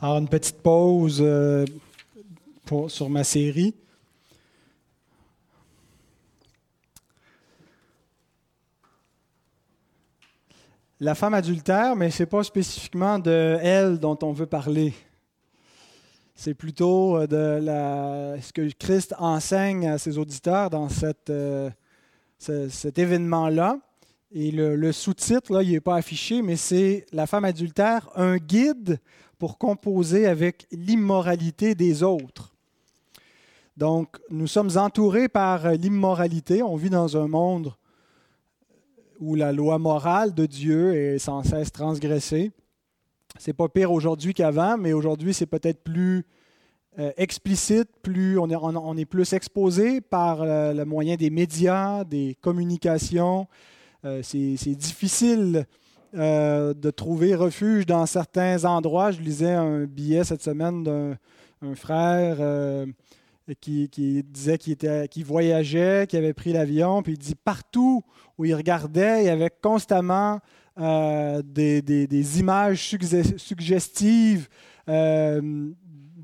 Alors, une petite pause euh, sur ma série. La femme adultère, mais ce n'est pas spécifiquement de elle dont on veut parler. C'est plutôt euh, de ce que Christ enseigne à ses auditeurs dans euh, ce- cet événement-là. Et le, sous-titre, il n'est pas affiché, mais c'est La femme adultère, un guide pour composer avec l'immoralité des autres. Donc, nous sommes entourés par l'immoralité. On vit dans un monde où la loi morale de Dieu est sans cesse transgressée. C'est pas pire aujourd'hui qu'avant, mais aujourd'hui, c'est peut-être plus euh, explicite, plus on est, plus exposé par le moyen des médias, des communications. Euh, c'est difficile euh, de trouver refuge dans certains endroits. Je lisais un billet cette semaine d'un un frère euh, qui, disait qu'il voyageait, qu'il avait pris l'avion, puis il dit partout où il regardait, il y avait constamment euh, des, images sugge- suggestives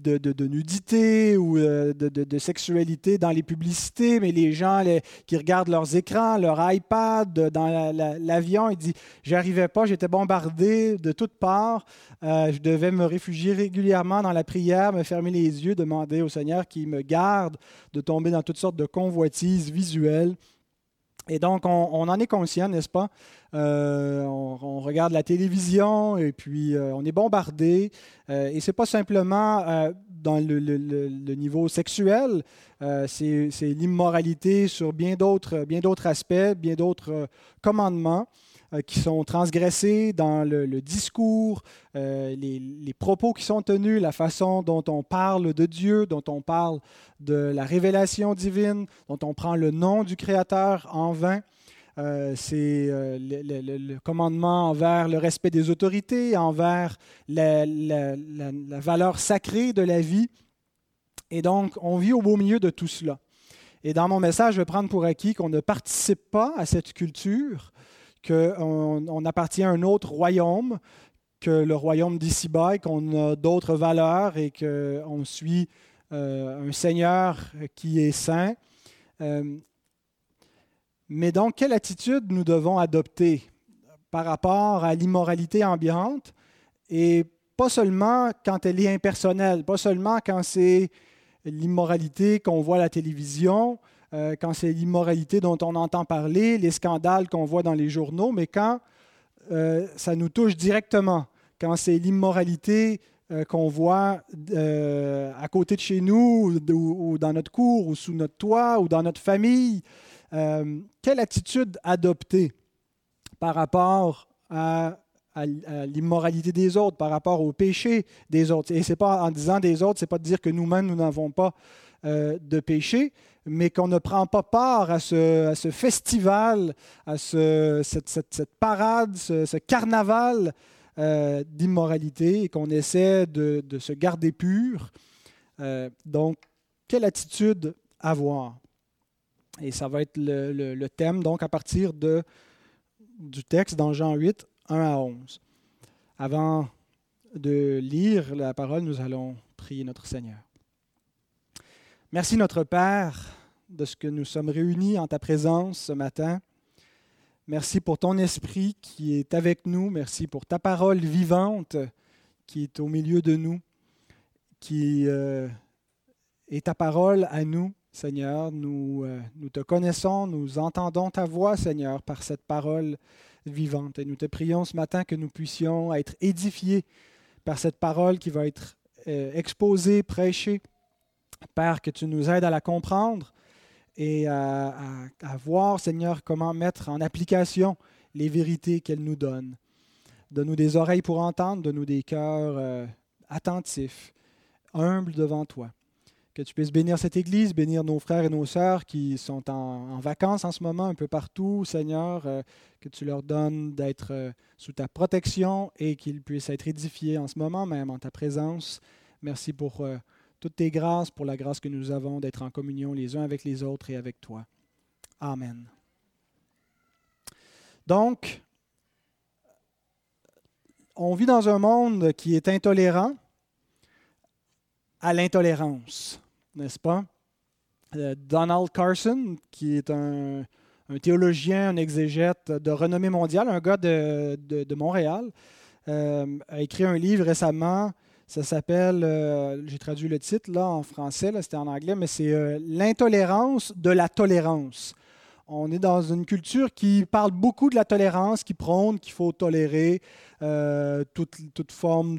de, nudité ou euh, de, sexualité dans les publicités, mais les gens qui regardent leurs écrans, leur iPad dans la- la- l'avion, il dit J'arrivais pas, j'étais bombardé de toutes parts. Euh, je devais me réfugier régulièrement dans la prière, me fermer les yeux, demander au Seigneur qu'il me garde de tomber dans toutes sortes de convoitises visuelles. Et donc, on, en est conscient, n'est-ce pas? Euh, on, regarde la télévision et puis euh, on est bombardé. Euh, et ce n'est pas simplement dans le, niveau sexuel, c'est c'est l'immoralité sur bien d'autres bien d'autres aspects, bien d'autres commandements qui sont transgressés dans le, discours, euh, les, propos qui sont tenus, la façon dont on parle de Dieu, dont on parle de la révélation divine, dont on prend le nom du Créateur en vain. Euh, c'est euh, le, commandement envers le respect des autorités, envers la- la valeur sacrée de la vie. Et donc, on vit au beau milieu de tout cela. Et dans mon message, je vais prendre pour acquis qu'on ne participe pas à cette culture, qu'on on appartient à un autre royaume que le royaume d'ici-bas, et qu'on a d'autres valeurs et qu'on suit euh, un Seigneur qui est saint. Euh, mais donc, quelle attitude nous devons adopter par rapport à l'immoralité ambiante et pas seulement quand elle est impersonnelle, pas seulement quand c'est l'immoralité qu'on voit à la télévision, euh, quand c'est l'immoralité dont on entend parler, les scandales qu'on voit dans les journaux, mais quand euh, ça nous touche directement, quand c'est l'immoralité euh, qu'on voit à côté de chez nous, ou, dans notre cour, ou sous notre toit, ou dans notre famille, quelle attitude adopter par rapport à, l'immoralité des autres, par rapport au péché des autres? Et c'est pas en disant des autres, c'est pas de dire que nous-mêmes nous n'avons pas de péché, mais qu'on ne prend pas part à ce, festival, à ce- cette, parade, ce, carnaval euh, d'immoralité et qu'on essaie de, se garder pur. Euh, donc, quelle attitude avoir? Et ça va être le, thème, donc, à partir du texte dans Jean 8, 1 à 11. Avant de lire la parole, nous allons prier notre Seigneur. Merci notre Père de ce que nous sommes réunis en ta présence ce matin. Merci pour ton esprit qui est avec nous. Merci pour ta parole vivante qui est au milieu de nous, qui euh, est ta parole à nous, Seigneur. Nous, euh, nous te connaissons, nous entendons ta voix, Seigneur, par cette parole vivante. Et nous te prions ce matin que nous puissions être édifiés par cette parole qui va être euh, exposée, prêchée. Père, que tu nous aides à la comprendre et à, voir, Seigneur, comment mettre en application les vérités qu'elle nous donne. Donne-nous des oreilles pour entendre, donne-nous des cœurs euh, attentifs, humbles devant toi. Que tu puisses bénir cette Église, bénir nos frères et nos sœurs qui sont en, vacances en ce moment un peu partout, Seigneur, euh, que tu leur donnes d'être euh, sous ta protection et qu'ils puissent être édifiés en ce moment même en ta présence. Merci pour toutes tes grâces, pour la grâce que nous avons d'être en communion les uns avec les autres et avec toi. Amen. Donc, on vit dans un monde qui est intolérant, à l'intolérance, n'est-ce pas? Euh, Donald Carson, qui est un, théologien, un exégète de renommée mondiale, un gars de, Montréal, euh, a écrit un livre récemment. Ça s'appelle, euh, j'ai traduit le titre là en français, c'était en anglais, mais c'est L'intolérance de la tolérance. On est dans une culture qui parle beaucoup de la tolérance, qui prône qu'il faut tolérer toute, toute, forme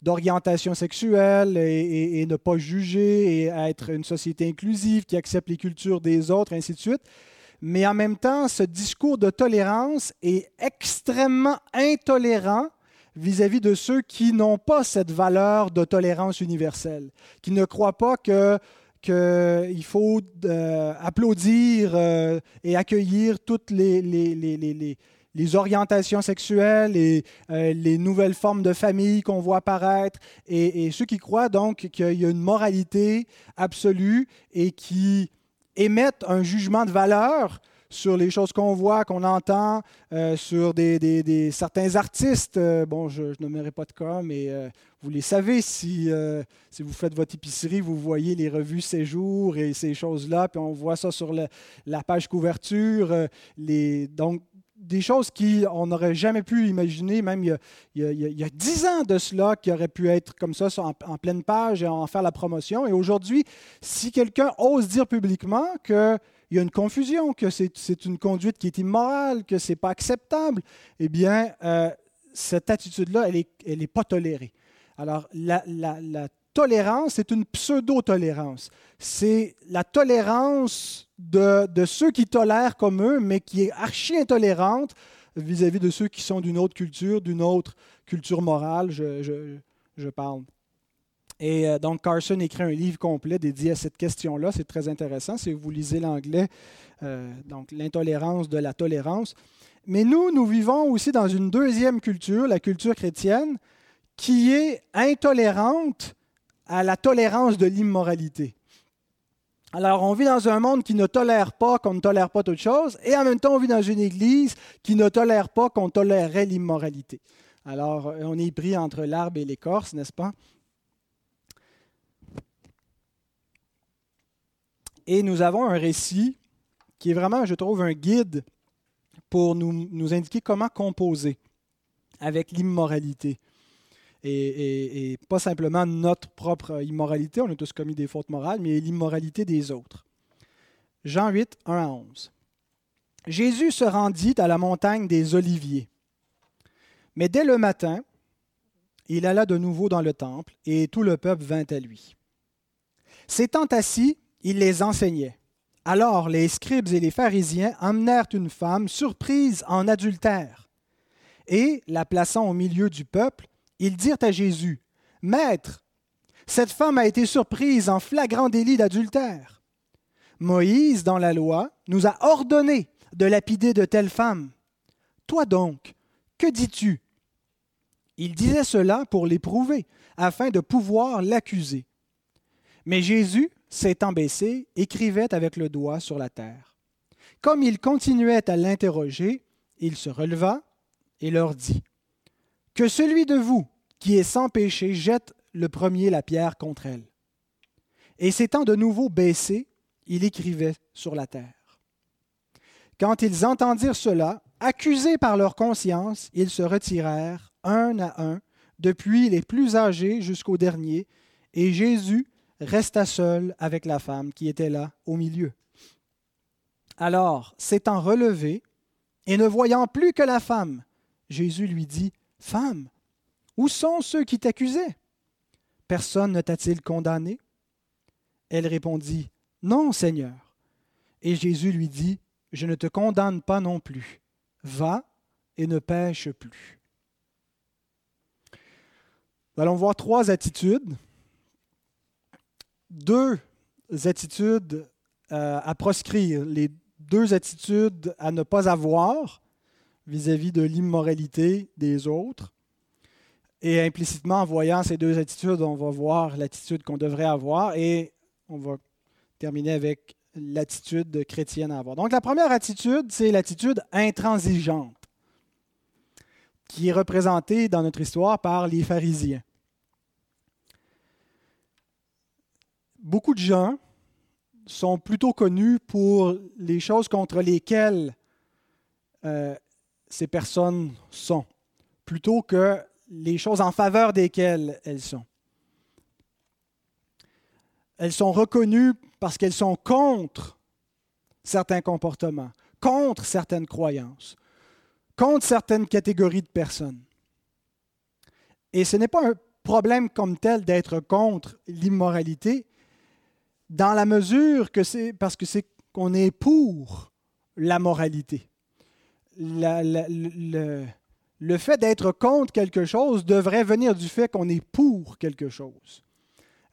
d'orientation sexuelle et, ne pas juger et être une société inclusive qui accepte les cultures des autres, ainsi de suite. Mais en même temps, ce discours de tolérance est extrêmement intolérant vis-à-vis de ceux qui n'ont pas cette valeur de tolérance universelle, qui ne croient pas que qu'il faut euh, applaudir euh, et accueillir toutes les, les, les, les les orientations sexuelles et euh, les nouvelles formes de famille qu'on voit apparaître, et, ceux qui croient donc qu'il y a une moralité absolue et qui émettent un jugement de valeur sur les choses qu'on voit, qu'on entend, euh, sur des, certains artistes. Euh, bon, je, ne nommerai pas de cas, mais vous les savez, si, si vous faites votre épicerie, vous voyez les revues Séjour et ces choses-là, puis on voit ça sur la page couverture. donc, des choses qu'on n'aurait jamais pu imaginer, même il y, a, dix ans de cela, qui aurait pu être comme ça en, pleine page et en faire la promotion. Et aujourd'hui, si quelqu'un ose dire publiquement qu'il y a une confusion, que c'est une conduite qui est immorale, que ce n'est pas acceptable, eh bien, euh, cette attitude-là, elle n'est pas tolérée. Alors, la, tolérance, c'est une pseudo-tolérance. C'est la tolérance de, ceux qui tolèrent comme eux, mais qui est archi intolérante vis-à-vis de ceux qui sont d'une autre culture, d'une autre culture morale, je, parle. Et euh, donc, Carson écrit un livre complet dédié à cette question-là. C'est très intéressant si vous lisez l'anglais, euh, donc l'intolérance de la tolérance. Mais nous, nous vivons aussi dans une deuxième culture, la culture chrétienne, qui est intolérante à la tolérance de l'immoralité. Alors, on vit dans un monde qui ne tolère pas qu'on ne tolère pas toute chose, et en même temps, on vit dans une Église qui ne tolère pas qu'on tolérerait l'immoralité. Alors, on est pris entre l'arbre et l'écorce, n'est-ce pas? Et nous avons un récit qui est vraiment, je trouve, un guide pour nous, nous indiquer comment composer avec l'immoralité et, pas simplement notre propre immoralité, on a tous commis des fautes morales, mais l'immoralité des autres. Jean 8, 1 à 11. Jésus se rendit à la montagne des Oliviers. Mais dès le matin, il alla de nouveau dans le temple, et tout le peuple vint à lui. S'étant assis, il les enseignait. Alors les scribes et les pharisiens emmenèrent une femme surprise en adultère, et, la plaçant au milieu du peuple, ils dirent à Jésus, Maître, cette femme a été surprise en flagrant délit d'adultère. Moïse, dans la loi, nous a ordonné de lapider de telles femmes. Toi donc, que dis-tu Il disait cela pour l'éprouver, afin de pouvoir l'accuser. Mais Jésus, s'étant baissé, écrivait avec le doigt sur la terre. Comme il continuait à l'interroger, il se releva et leur dit, que celui de vous qui est sans péché jette le premier la pierre contre elle. Et s'étant de nouveau baissé, il écrivait sur la terre. Quand ils entendirent cela, accusés par leur conscience, ils se retirèrent un à un, depuis les plus âgés jusqu'au dernier, et Jésus resta seul avec la femme qui était là au milieu. Alors, s'étant relevé, et ne voyant plus que la femme, Jésus lui dit, Femme, où sont ceux qui t'accusaient? Personne ne t'a-t-il condamné? Elle répondit, Non, Seigneur. Et Jésus lui dit, Je ne te condamne pas non plus. Va et ne pêche plus. Nous allons voir trois attitudes. Deux attitudes euh, à proscrire, les deux attitudes à ne pas avoir vis-à-vis de l'immoralité des autres. Et implicitement, en voyant ces deux attitudes, on va voir l'attitude qu'on devrait avoir et on va terminer avec l'attitude chrétienne à avoir. Donc la première attitude, c'est l'attitude intransigeante, qui est représentée dans notre histoire par les pharisiens. Beaucoup de gens sont plutôt connus pour les choses contre lesquelles euh, ces personnes sont, plutôt que les choses en faveur desquelles elles sont. Elles sont reconnues parce qu'elles sont contre certains comportements, contre certaines croyances, contre certaines catégories de personnes. Et ce n'est pas un problème comme tel d'être contre l'immoralité, dans la mesure que c'est parce que c'est qu'on est pour la moralité. le, fait d'être contre quelque chose devrait venir du fait qu'on est pour quelque chose.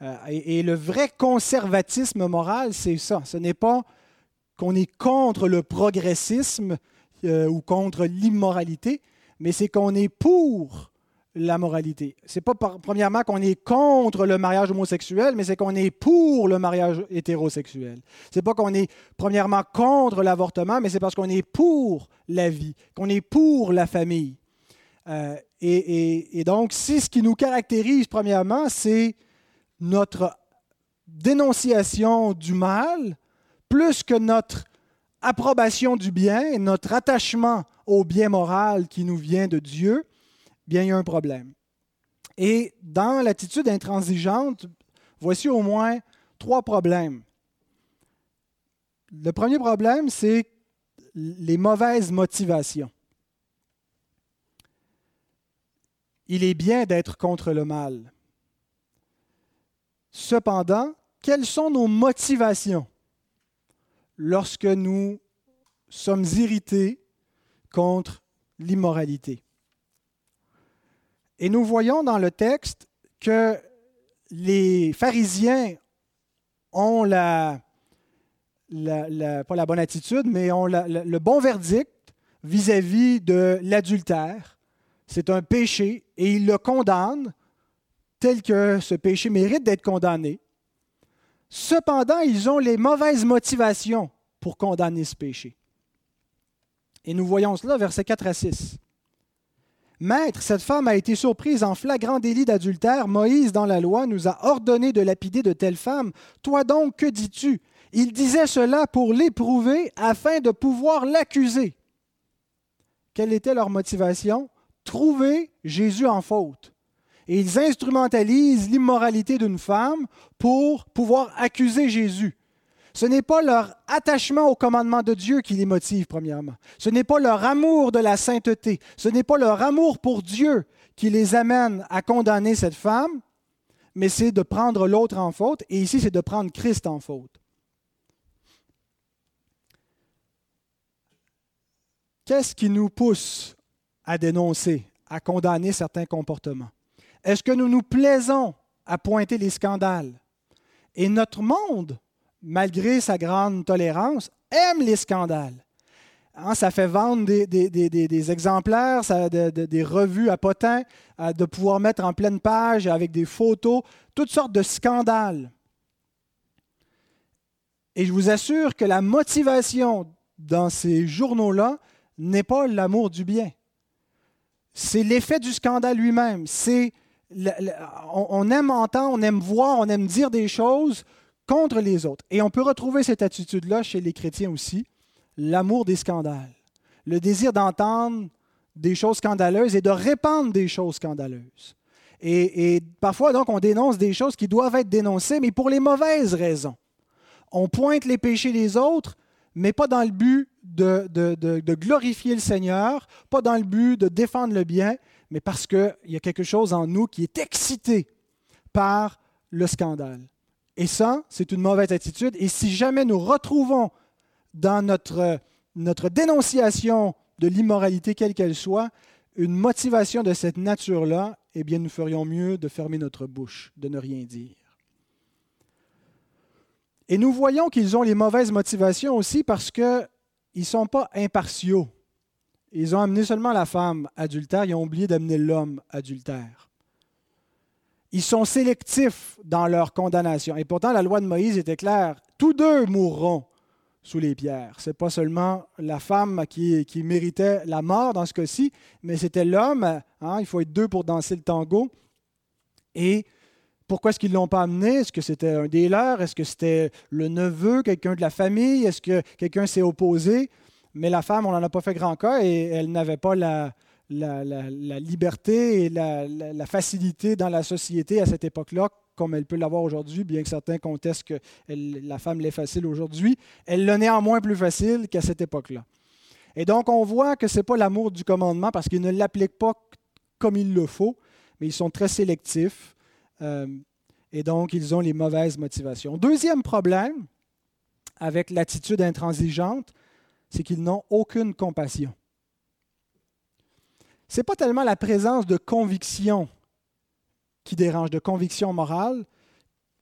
Euh, et, le vrai conservatisme moral, c'est ça. Ce n'est pas qu'on est contre le progressisme euh, ou contre l'immoralité, mais c'est qu'on est pour la moralité. C'est pas premièrement qu'on est contre le mariage homosexuel, mais c'est qu'on est pour le mariage hétérosexuel. C'est pas qu'on est premièrement contre l'avortement, mais c'est parce qu'on est pour la vie, qu'on est pour la famille. Euh, et, donc, si ce qui nous caractérise premièrement, c'est notre dénonciation du mal, plus que notre approbation du bien et notre attachement au bien moral qui nous vient de Dieu, bien, il y a un problème. Et dans l'attitude intransigeante, voici au moins trois problèmes. Le premier problème, c'est les mauvaises motivations. Il est bien d'être contre le mal. Cependant, quelles sont nos motivations lorsque nous sommes irrités contre l'immoralité? Et nous voyons dans le texte que les pharisiens ont la, pas la bonne attitude, mais ont le bon verdict vis-à-vis de l'adultère. C'est un péché et ils le condamnent tel que ce péché mérite d'être condamné. Cependant, ils ont les mauvaises motivations pour condamner ce péché. Et nous voyons cela, versets 4 à 6. Maître, cette femme a été surprise en flagrant délit d'adultère. Moïse, dans la loi, nous a ordonné de lapider de telle femme. Toi donc, que dis-tu? Il disait cela pour l'éprouver afin de pouvoir l'accuser. Quelle était leur motivation? Trouver Jésus en faute et ils instrumentalisent l'immoralité d'une femme pour pouvoir accuser Jésus. Ce n'est pas leur attachement au commandement de Dieu qui les motive, premièrement. Ce n'est pas leur amour de la sainteté. Ce n'est pas leur amour pour Dieu qui les amène à condamner cette femme, mais c'est de prendre l'autre en faute. Et ici, c'est de prendre Christ en faute. Qu'est-ce qui nous pousse à dénoncer, à condamner certains comportements? Est-ce que nous nous plaisons à pointer les scandales? Et notre monde, malgré sa grande tolérance, aime les scandales. Hein, ça fait vendre des, exemplaires, des revues à potins, de pouvoir mettre en pleine page avec des photos, toutes sortes de scandales. Et je vous assure que la motivation dans ces journaux-là n'est pas l'amour du bien. C'est l'effet du scandale lui-même. C'est on aime entendre, on aime voir, on aime dire des choses contre les autres. Et on peut retrouver cette attitude-là chez les chrétiens aussi, l'amour des scandales, le désir d'entendre des choses scandaleuses et de répandre des choses scandaleuses. Et, parfois, donc, on dénonce des choses qui doivent être dénoncées, mais pour les mauvaises raisons. On pointe les péchés des autres, mais pas dans le but de, glorifier le Seigneur, pas dans le but de défendre le bien, mais parce qu'il y a quelque chose en nous qui est excité par le scandale. Et ça, c'est une mauvaise attitude. Et si jamais nous retrouvons dans notre, dénonciation de l'immoralité, quelle qu'elle soit, une motivation de cette nature-là, eh bien, nous ferions mieux de fermer notre bouche, de ne rien dire. Et nous voyons qu'ils ont les mauvaises motivations aussi parce qu'ils ne sont pas impartiaux. Ils ont amené seulement la femme adultère, ils ont oublié d'amener l'homme adultère. Ils sont sélectifs dans leur condamnation. Et pourtant, la loi de Moïse était claire. Tous deux mourront sous les pierres. Ce n'est pas seulement la femme qui, méritait la mort dans ce cas-ci, mais c'était l'homme. Hein, il faut être deux pour danser le tango. Et pourquoi est-ce qu'ils ne l'ont pas amené? Est-ce que c'était un des leurs? Est-ce que c'était le neveu, quelqu'un de la famille? Est-ce que quelqu'un s'est opposé? Mais la femme, on n'en a pas fait grand cas et elle n'avait pas la, la, liberté et la, facilité dans la société à cette époque-là comme elle peut l'avoir aujourd'hui, bien que certains contestent que la femme l'est facile aujourd'hui. Elle l'a néanmoins plus facile qu'à cette époque-là. Et donc, on voit que ce n'est pas l'amour du commandement parce qu'ils ne l'appliquent pas comme il le faut, mais ils sont très sélectifs. Euh, et donc, ils ont les mauvaises motivations. Deuxième problème avec l'attitude intransigeante, c'est qu'ils n'ont aucune compassion. Ce n'est pas tellement la présence de conviction qui dérange, de conviction morale,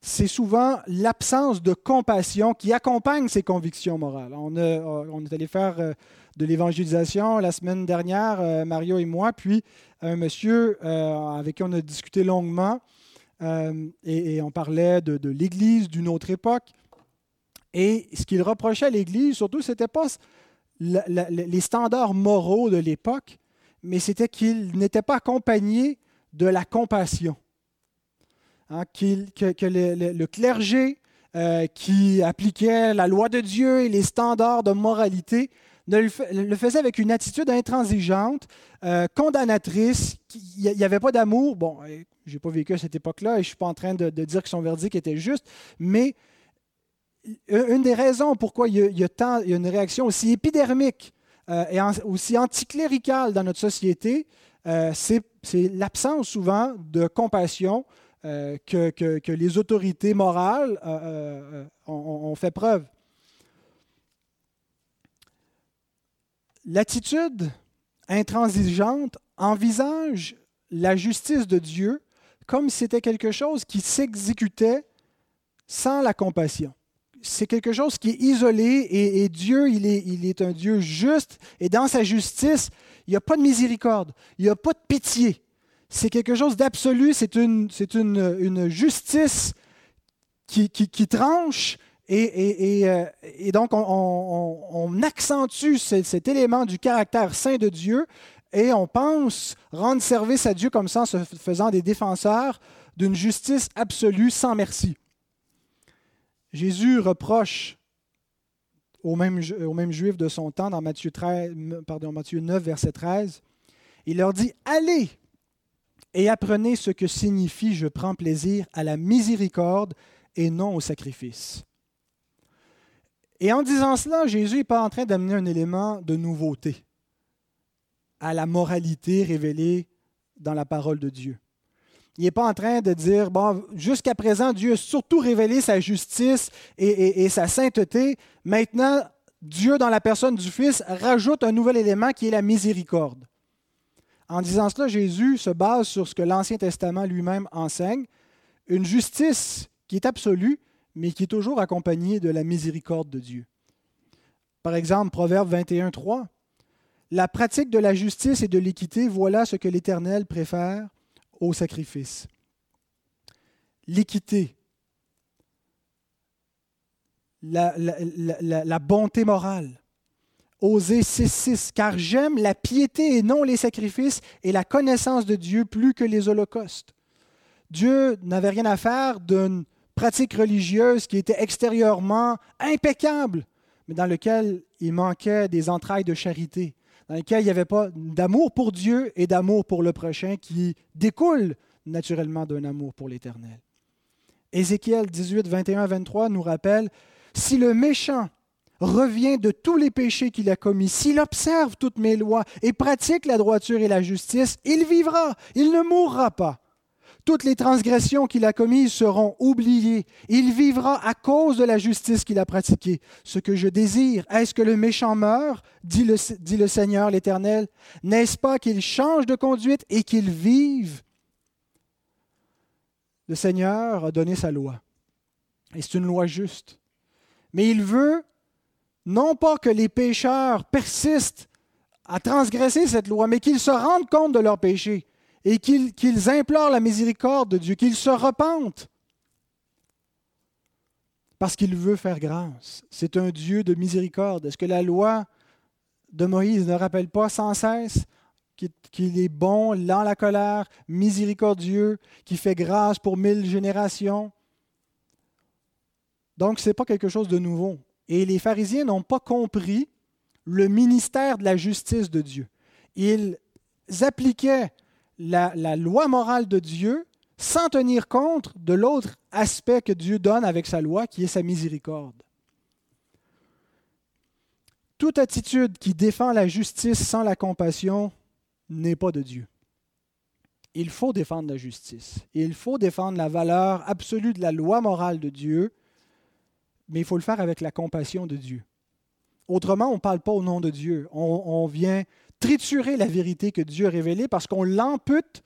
c'est souvent l'absence de compassion qui accompagne ces convictions morales. On, est allé faire euh, de l'évangélisation la semaine dernière, euh, Mario et moi, puis un monsieur euh, avec qui on a discuté longuement et, on parlait de, l'Église d'une autre époque. Et ce qu'il reprochait à l'Église, surtout, ce n'était pas les standards moraux de l'époque, mais c'était qu'il n'était pas accompagné de la compassion. Hein, que, le, clergé euh, qui appliquait la loi de Dieu et les standards de moralité le, faisait avec une attitude intransigeante, euh, condamnatrice. Il n'y avait pas d'amour. Bon, je n'ai pas vécu à cette époque-là et je ne suis pas en train de, dire que son verdict était juste, mais une des raisons pourquoi il y a, une réaction aussi épidermique euh, et aussi anticléricale dans notre société, c'est l'absence souvent de compassion, euh, que, les autorités morales euh, euh, ont, fait preuve. L'attitude intransigeante envisage la justice de Dieu comme si c'était quelque chose qui s'exécutait sans la compassion. C'est quelque chose qui est isolé et, Dieu, il est, un Dieu juste et dans sa justice, il n'y a pas de miséricorde, il n'y a pas de pitié c'est quelque chose d'absolu, c'est une, justice qui, tranche et, euh, donc on, accentue cet, élément du caractère saint de Dieu et on pense rendre service à Dieu comme ça en se faisant des défenseurs d'une justice absolue sans merci. Jésus reproche aux mêmes, Juifs de son temps dans Matthieu, 13, pardon, Matthieu 9, verset 13, il leur dit, allez et apprenez ce que signifie je prends plaisir à la miséricorde et non au sacrifice. Et en disant cela, Jésus n'est pas en train d'amener un élément de nouveauté à la moralité révélée dans la parole de Dieu. Il n'est pas en train de dire, bon, jusqu'à présent, Dieu a surtout révélé sa justice et, sa sainteté. Maintenant, Dieu, dans la personne du Fils, rajoute un nouvel élément qui est la miséricorde. En disant cela, Jésus se base sur ce que l'Ancien Testament lui-même enseigne, une justice qui est absolue, mais qui est toujours accompagnée de la miséricorde de Dieu. Par exemple, Proverbe 21, 3. La pratique de la justice et de l'équité, voilà ce que l'Éternel préfère au sacrifice. L'équité, la, la, bonté morale, Osée 6.6, car j'aime la piété et non les sacrifices et la connaissance de Dieu plus que les holocaustes. Dieu n'avait rien à faire d'une pratique religieuse qui était extérieurement impeccable, mais dans lequel il manquait des entrailles de charité, dans lequel il n'y avait pas d'amour pour Dieu et d'amour pour le prochain qui découle naturellement d'un amour pour l'Éternel. Ézéchiel 18, 21 23 nous rappelle, si le méchant revient de tous les péchés qu'il a commis, s'il observe toutes mes lois et pratique la droiture et la justice, il vivra, il ne mourra pas. Toutes les transgressions qu'il a commises seront oubliées. Il vivra à cause de la justice qu'il a pratiquée. Ce que je désire, est-ce que le méchant meure dit le, dit le Seigneur l'Éternel? N'est-ce pas qu'il change de conduite et qu'il vive? Le Seigneur a donné sa loi. Et c'est une loi juste. Mais il veut non pas que les pécheurs persistent à transgresser cette loi, mais qu'ils se rendent compte de leur péché et qu'ils implorent la miséricorde de Dieu, qu'ils se repentent. Parce qu'il veut faire grâce. C'est un Dieu de miséricorde. Est-ce que la loi de Moïse ne rappelle pas sans cesse qu'il est bon, lent la colère, miséricordieux, qui fait grâce pour mille générations? Donc, ce n'est pas quelque chose de nouveau. Et les pharisiens n'ont pas compris le ministère de la justice de Dieu. Ils appliquaient la, loi morale de Dieu sans tenir compte de l'autre aspect que Dieu donne avec sa loi, qui est sa miséricorde. Toute attitude qui défend la justice sans la compassion n'est pas de Dieu. Il faut défendre la justice. Il faut défendre la valeur absolue de la loi morale de Dieu, mais il faut le faire avec la compassion de Dieu. Autrement, on ne parle pas au nom de Dieu. On vient triturer la vérité que Dieu a révélée parce qu'on l'ampute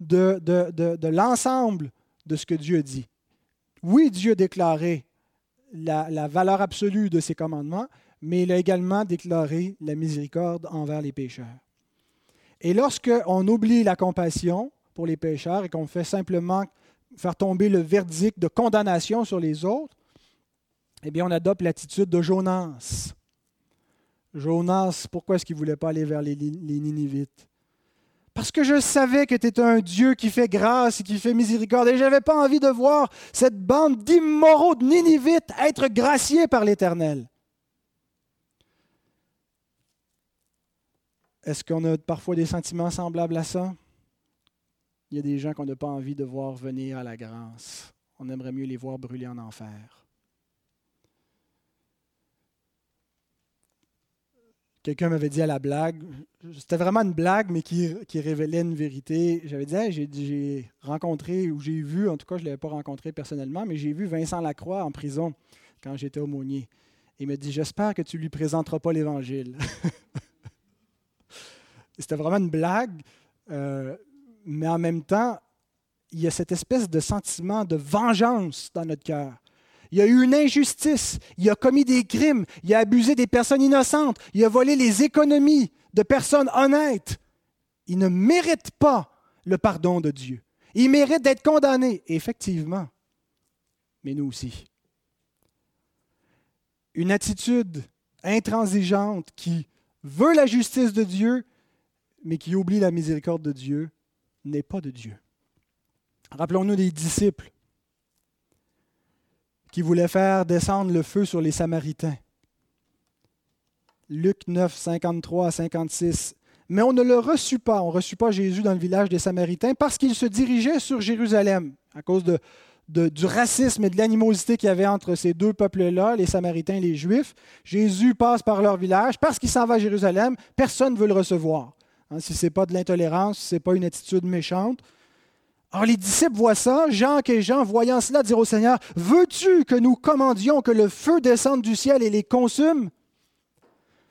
de, l'ensemble de ce que Dieu dit. Oui, Dieu a déclaré la, la, valeur absolue de ses commandements, mais il a également déclaré la miséricorde envers les pécheurs. Et lorsqu'on oublie la compassion pour les pécheurs et qu'on fait simplement faire tomber le verdict de condamnation sur les autres, eh bien, on adopte l'attitude de Jonas. Jonas, pourquoi est-ce qu'il ne voulait pas aller vers les, Ninivites? Parce que je savais que tu étais un Dieu qui fait grâce et qui fait miséricorde. Et je n'avais pas envie de voir cette bande d'immoraux de Ninivites être graciés par l'Éternel. Est-ce qu'on a parfois des sentiments semblables à ça? Il y a des gens qu'on n'a pas envie de voir venir à la grâce. On aimerait mieux les voir brûler en enfer. Quelqu'un m'avait dit à la blague, c'était vraiment une blague, mais qui, révélait une vérité. J'avais dit, j'ai rencontré, ou j'ai vu, en tout cas, je ne l'avais pas rencontré personnellement, mais j'ai vu Vincent Lacroix en prison quand j'étais aumônier. Il m'a dit, j'espère que tu ne lui présenteras pas l'Évangile. c'était vraiment une blague, euh, mais en même temps, il y a cette espèce de sentiment de vengeance dans notre cœur il a eu une injustice, il a commis des crimes, il a abusé des personnes innocentes, il a volé les économies de personnes honnêtes. Il ne mérite pas le pardon de Dieu. Il mérite d'être condamné, effectivement. Mais nous aussi. Une attitude intransigeante qui veut la justice de Dieu, mais qui oublie la miséricorde de Dieu, n'est pas de Dieu. Rappelons-nous des disciples qui voulait faire descendre le feu sur les Samaritains. Luc 9, 53 à 56. Mais on ne le reçut pas, on ne reçut pas Jésus dans le village des Samaritains parce qu'il se dirigeait sur Jérusalem à cause du racisme et de l'animosité qu'il y avait entre ces deux peuples-là, les Samaritains et les Juifs. Jésus passe par leur village parce qu'il s'en va à Jérusalem, personne ne veut le recevoir. Hein, si ce n'est pas de l'intolérance, si ce n'est pas une attitude méchante, alors les disciples voient ça, Jean et Jean, voyant cela, dirent au Seigneur, veux-tu que nous commandions que le feu descende du ciel et les consume?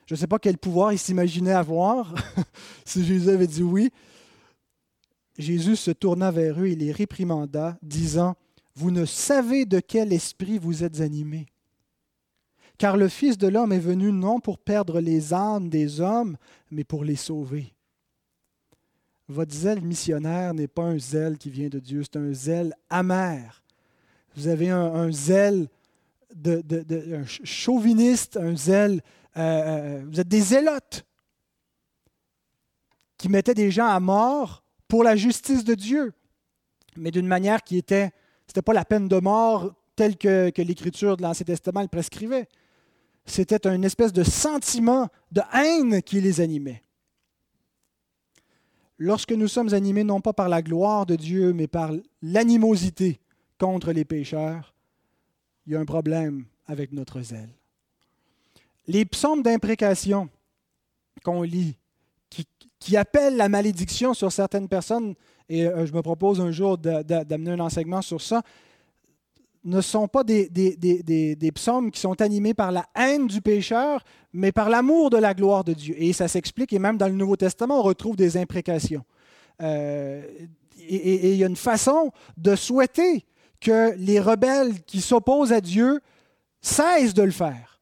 Je ne sais pas quel pouvoir il s'imaginait avoir, si Jésus avait dit oui. Jésus se tourna vers eux et les réprimanda, disant, Vous ne savez de quel esprit vous êtes animés. Car le Fils de l'homme est venu non pour perdre les âmes des hommes, mais pour les sauver. Votre zèle missionnaire n'est pas un zèle qui vient de Dieu, c'est un zèle amer. Vous avez un, zèle de, chauviniste, un zèle. Euh, euh, vous êtes des zélotes qui mettaient des gens à mort pour la justice de Dieu, mais d'une manière qui était. Ce n'était pas la peine de mort telle que, que l'Écriture de l'Ancien Testament le prescrivait. C'était une espèce de sentiment de haine qui les animait lorsque nous sommes animés non pas par la gloire de Dieu, mais par l'animosité contre les pécheurs, il y a un problème avec notre zèle. Les psaumes d'imprécation qu'on lit, qui, appellent la malédiction sur certaines personnes, et euh, je me propose un jour d'amener un enseignement sur ça, ne sont pas des, psaumes qui sont animés par la haine du pécheur, mais par l'amour de la gloire de Dieu. Et ça s'explique, et même dans le Nouveau Testament, on retrouve des imprécations. Euh, et, il y a une façon de souhaiter que les rebelles qui s'opposent à Dieu cessent de le faire.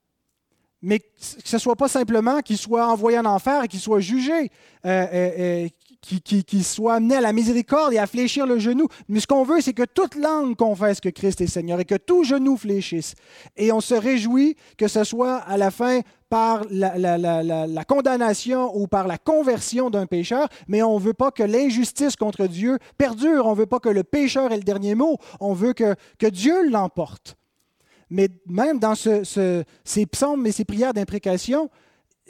Mais que ce ne soit pas simplement qu'ils soient envoyés en enfer et qu'ils soient jugés, euh, euh, qui, qui, soit amené à la miséricorde et à fléchir le genou. Mais ce qu'on veut, c'est que toute langue confesse que Christ est Seigneur et que tout genou fléchisse. Et on se réjouit que ce soit à la fin par la, condamnation ou par la conversion d'un pécheur, mais on ne veut pas que l'injustice contre Dieu perdure. On ne veut pas que le pécheur ait le dernier mot. On veut que, que Dieu l'emporte. Mais même dans ces psaumes et ces prières d'imprécation,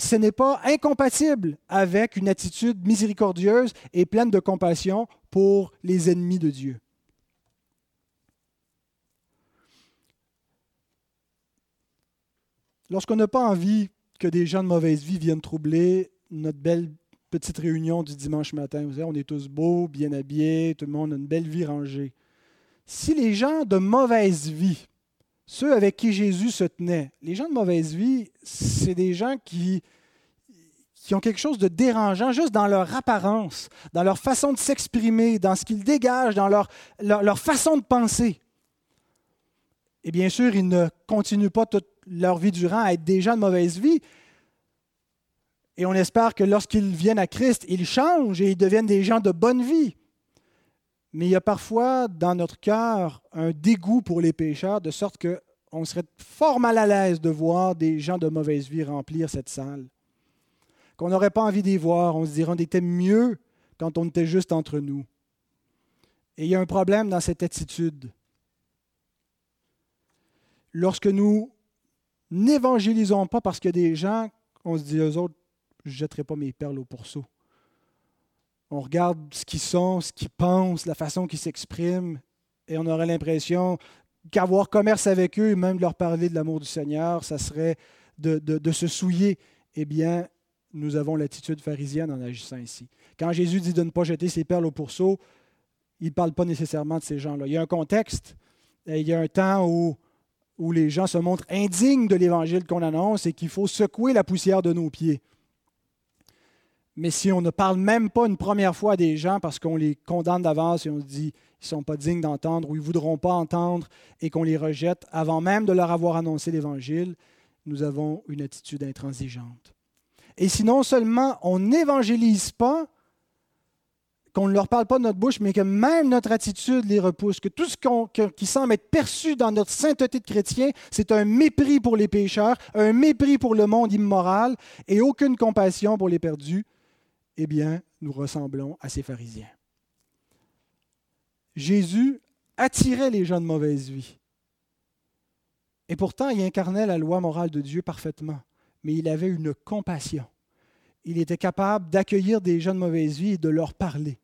ce n'est pas incompatible avec une attitude miséricordieuse et pleine de compassion pour les ennemis de Dieu. Lorsqu'on n'a pas envie que des gens de mauvaise vie viennent troubler notre belle petite réunion du dimanche matin, vous savez, on est tous beaux, bien habillés, tout le monde a une belle vie rangée. Si les gens de mauvaise vie, ceux avec qui Jésus se tenait, les gens de mauvaise vie, c'est des gens qui, ont quelque chose de dérangeant juste dans leur apparence, dans leur façon de s'exprimer, dans ce qu'ils dégagent, dans leur, leur, façon de penser. Et bien sûr, ils ne continuent pas toute leur vie durant à être des gens de mauvaise vie. Et on espère que lorsqu'ils viennent à Christ, ils changent et ils deviennent des gens de bonne vie. Mais il y a parfois dans notre cœur un dégoût pour les pécheurs, de sorte qu'on serait fort mal à l'aise de voir des gens de mauvaise vie remplir cette salle. Qu'on n'aurait pas envie d'y voir. On se dirait on était mieux quand on était juste entre nous. Et il y a un problème dans cette attitude. Lorsque nous n'évangélisons pas parce qu'il y a des gens, on se dit, eux autres, je ne jetterai pas mes perles au pourceau. On regarde ce qu'ils sont, ce qu'ils pensent, la façon qu'ils s'expriment, et on aurait l'impression qu'avoir commerce avec eux, même de leur parler de l'amour du Seigneur, ça serait de, se souiller. Eh bien, nous avons l'attitude pharisienne en agissant ici. Quand Jésus dit de ne pas jeter ses perles au pourceau, il ne parle pas nécessairement de ces gens-là. Il y a un contexte, il y a un temps où les gens se montrent indignes de l'évangile qu'on annonce et qu'il faut secouer la poussière de nos pieds. Mais si on ne parle même pas une première fois à des gens parce qu'on les condamne d'avance et on se dit qu'ils ne sont pas dignes d'entendre ou ils ne voudront pas entendre et qu'on les rejette avant même de leur avoir annoncé l'Évangile, nous avons une attitude intransigeante. Et si non seulement on n'évangélise pas, qu'on ne leur parle pas de notre bouche, mais que même notre attitude les repousse, que tout ce qui semble être perçu dans notre sainteté de chrétien, c'est un mépris pour les pécheurs, un mépris pour le monde immoral et aucune compassion pour les perdus, eh bien, nous ressemblons à ces pharisiens. Jésus attirait les gens de mauvaise vie. Et pourtant, il incarnait la loi morale de Dieu parfaitement, mais il avait une compassion il était capable d'accueillir des gens de mauvaise vie et de leur parler.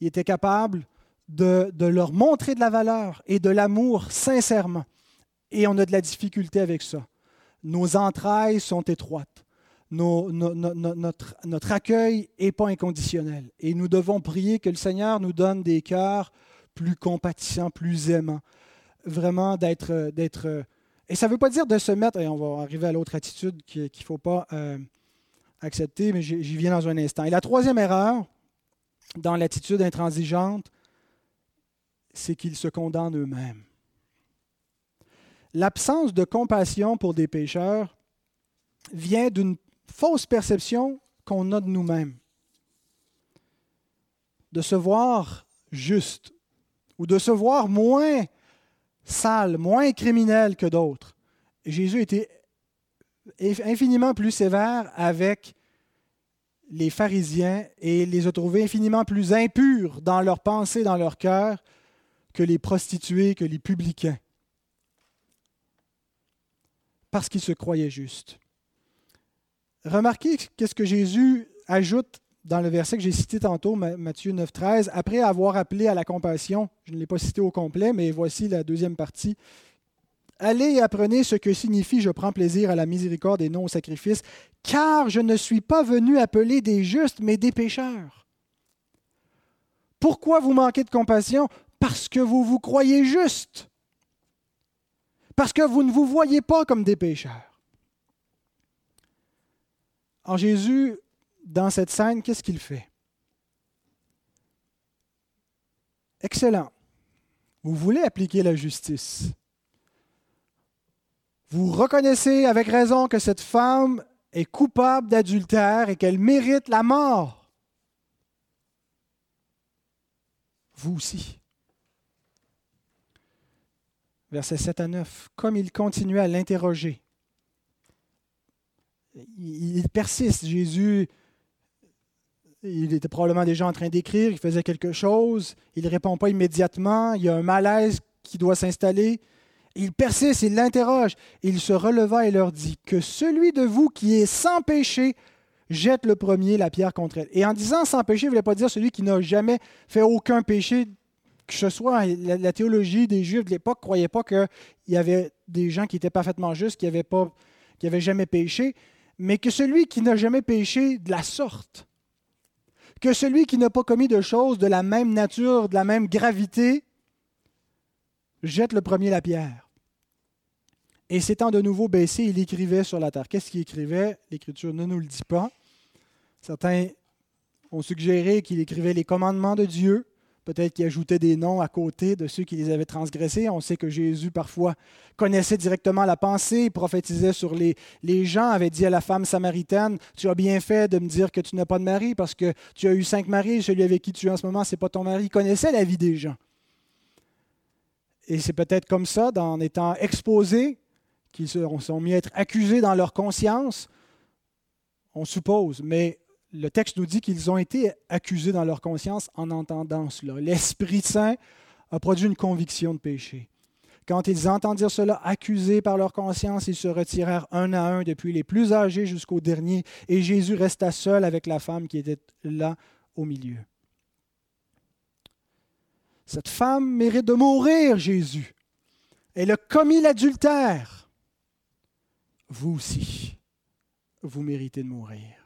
Il était capable de, leur montrer de la valeur et de l'amour sincèrement. Et on a de la difficulté avec ça. Nos entrailles sont étroites. Notre, accueil n'est pas inconditionnel. Et nous devons prier que le Seigneur nous donne des cœurs plus compatissants, plus aimants. Vraiment d'être... d'être et ça ne veut pas dire de se mettre, et on va arriver à l'autre attitude qu'il ne faut pas... Euh, accepter, mais j'y viens dans un instant. Et la troisième erreur dans l'attitude intransigeante, c'est qu'ils se condamnent eux-mêmes. L'absence de compassion pour des pécheurs vient d'une fausse perception qu'on a de nous-mêmes. De se voir juste ou de se voir moins sale, moins criminel que d'autres. Jésus était infiniment plus sévère avec les pharisiens et les a trouvés infiniment plus impurs dans leurs pensées, dans leur cœur, que les prostituées, que les publicains. Parce qu'ils se croyaient justes. Remarquez qu'est-ce que Jésus ajoute dans le verset que j'ai cité tantôt, Matthieu 9, 13, après avoir appelé à la compassion. Je ne l'ai pas cité au complet, mais voici la deuxième partie. Allez et apprenez ce que signifie je prends plaisir à la miséricorde et non au sacrifice, car je ne suis pas venu appeler des justes, mais des pécheurs. Pourquoi vous manquez de compassion? Parce que vous vous croyez justes. Parce que vous ne vous voyez pas comme des pécheurs. En Jésus, dans cette scène, qu'est-ce qu'il fait? Excellent. Vous voulez appliquer la justice. Vous reconnaissez avec raison que cette femme est coupable d'adultère et qu'elle mérite la mort. Vous aussi. Versets 7 à 9. Comme il continuait à l'interroger, il persiste. Jésus, il était probablement déjà en train d'écrire, il faisait quelque chose, il ne répond pas immédiatement, il y a un malaise qui doit s'installer. Il persiste, il l'interroge. Il se releva et leur dit Que celui de vous qui est sans péché jette le premier la pierre contre elle. Et en disant sans péché, il ne voulait pas dire celui qui n'a jamais fait aucun péché que ce soit. La, théologie des Juifs de l'époque ne croyait pas qu'il y avait des gens qui étaient parfaitement justes, qui n'avaient jamais péché, mais que celui qui n'a jamais péché de la sorte, que celui qui n'a pas commis de choses de la même nature, de la même gravité, jette le premier la pierre. Et s'étant de nouveau baissé, il écrivait sur la terre. Qu'est-ce qu'il écrivait? L'Écriture ne nous le dit pas. Certains ont suggéré qu'il écrivait les commandements de Dieu, peut-être qu'il ajoutait des noms à côté de ceux qui les avaient transgressés. On sait que Jésus parfois connaissait directement la pensée, prophétisait sur les, gens, avait dit à la femme samaritaine, tu as bien fait de me dire que tu n'as pas de mari parce que tu as eu cinq maris, celui avec qui tu es en ce moment, ce n'est pas ton mari. Il connaissait la vie des gens. Et c'est peut-être comme ça, en étant exposés, qu'ils se sont mis à être accusés dans leur conscience, on suppose, mais le texte nous dit qu'ils ont été accusés dans leur conscience en entendant cela. L'Esprit Saint a produit une conviction de péché. Quand ils entendirent cela, accusés par leur conscience, ils se retirèrent un à un, depuis les plus âgés jusqu'au dernier, et Jésus resta seul avec la femme qui était là au milieu. Cette femme mérite de mourir, Jésus. Elle a commis l'adultère. Vous aussi, vous méritez de mourir.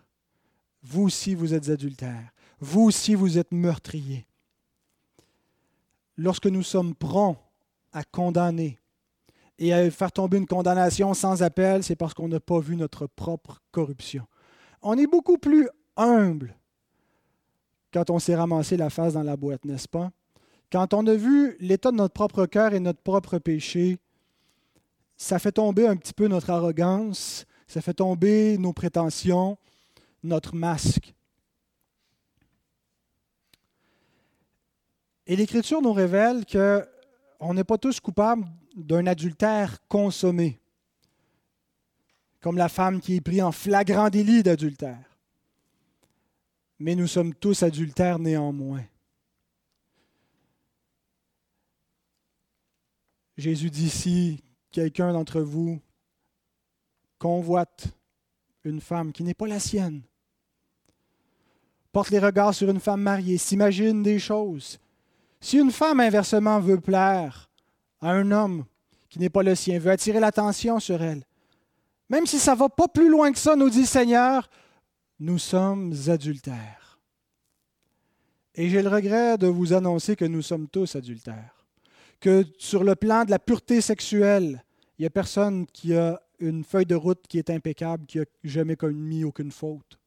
Vous aussi, vous êtes adultère. Vous aussi, vous êtes meurtrier. Lorsque nous sommes prompts à condamner et à faire tomber une condamnation sans appel, c'est parce qu'on n'a pas vu notre propre corruption. On est beaucoup plus humble quand on s'est ramassé la face dans la boîte, n'est-ce pas? Quand on a vu l'état de notre propre cœur et notre propre péché, ça fait tomber un petit peu notre arrogance, ça fait tomber nos prétentions, notre masque. Et l'Écriture nous révèle qu'on n'est pas tous coupables d'un adultère consommé, comme la femme qui est prise en flagrant délit d'adultère. Mais nous sommes tous adultères néanmoins. Jésus dit si quelqu'un d'entre vous convoite une femme qui n'est pas la sienne, porte les regards sur une femme mariée, s'imagine des choses. Si une femme, inversement, veut plaire à un homme qui n'est pas le sien, veut attirer l'attention sur elle, même si ça ne va pas plus loin que ça, nous dit Seigneur, nous sommes adultères. Et j'ai le regret de vous annoncer que nous sommes tous adultères. Que sur le plan de la pureté sexuelle, il n'y a personne qui a une feuille de route qui est impeccable, qui n'a jamais commis aucune faute.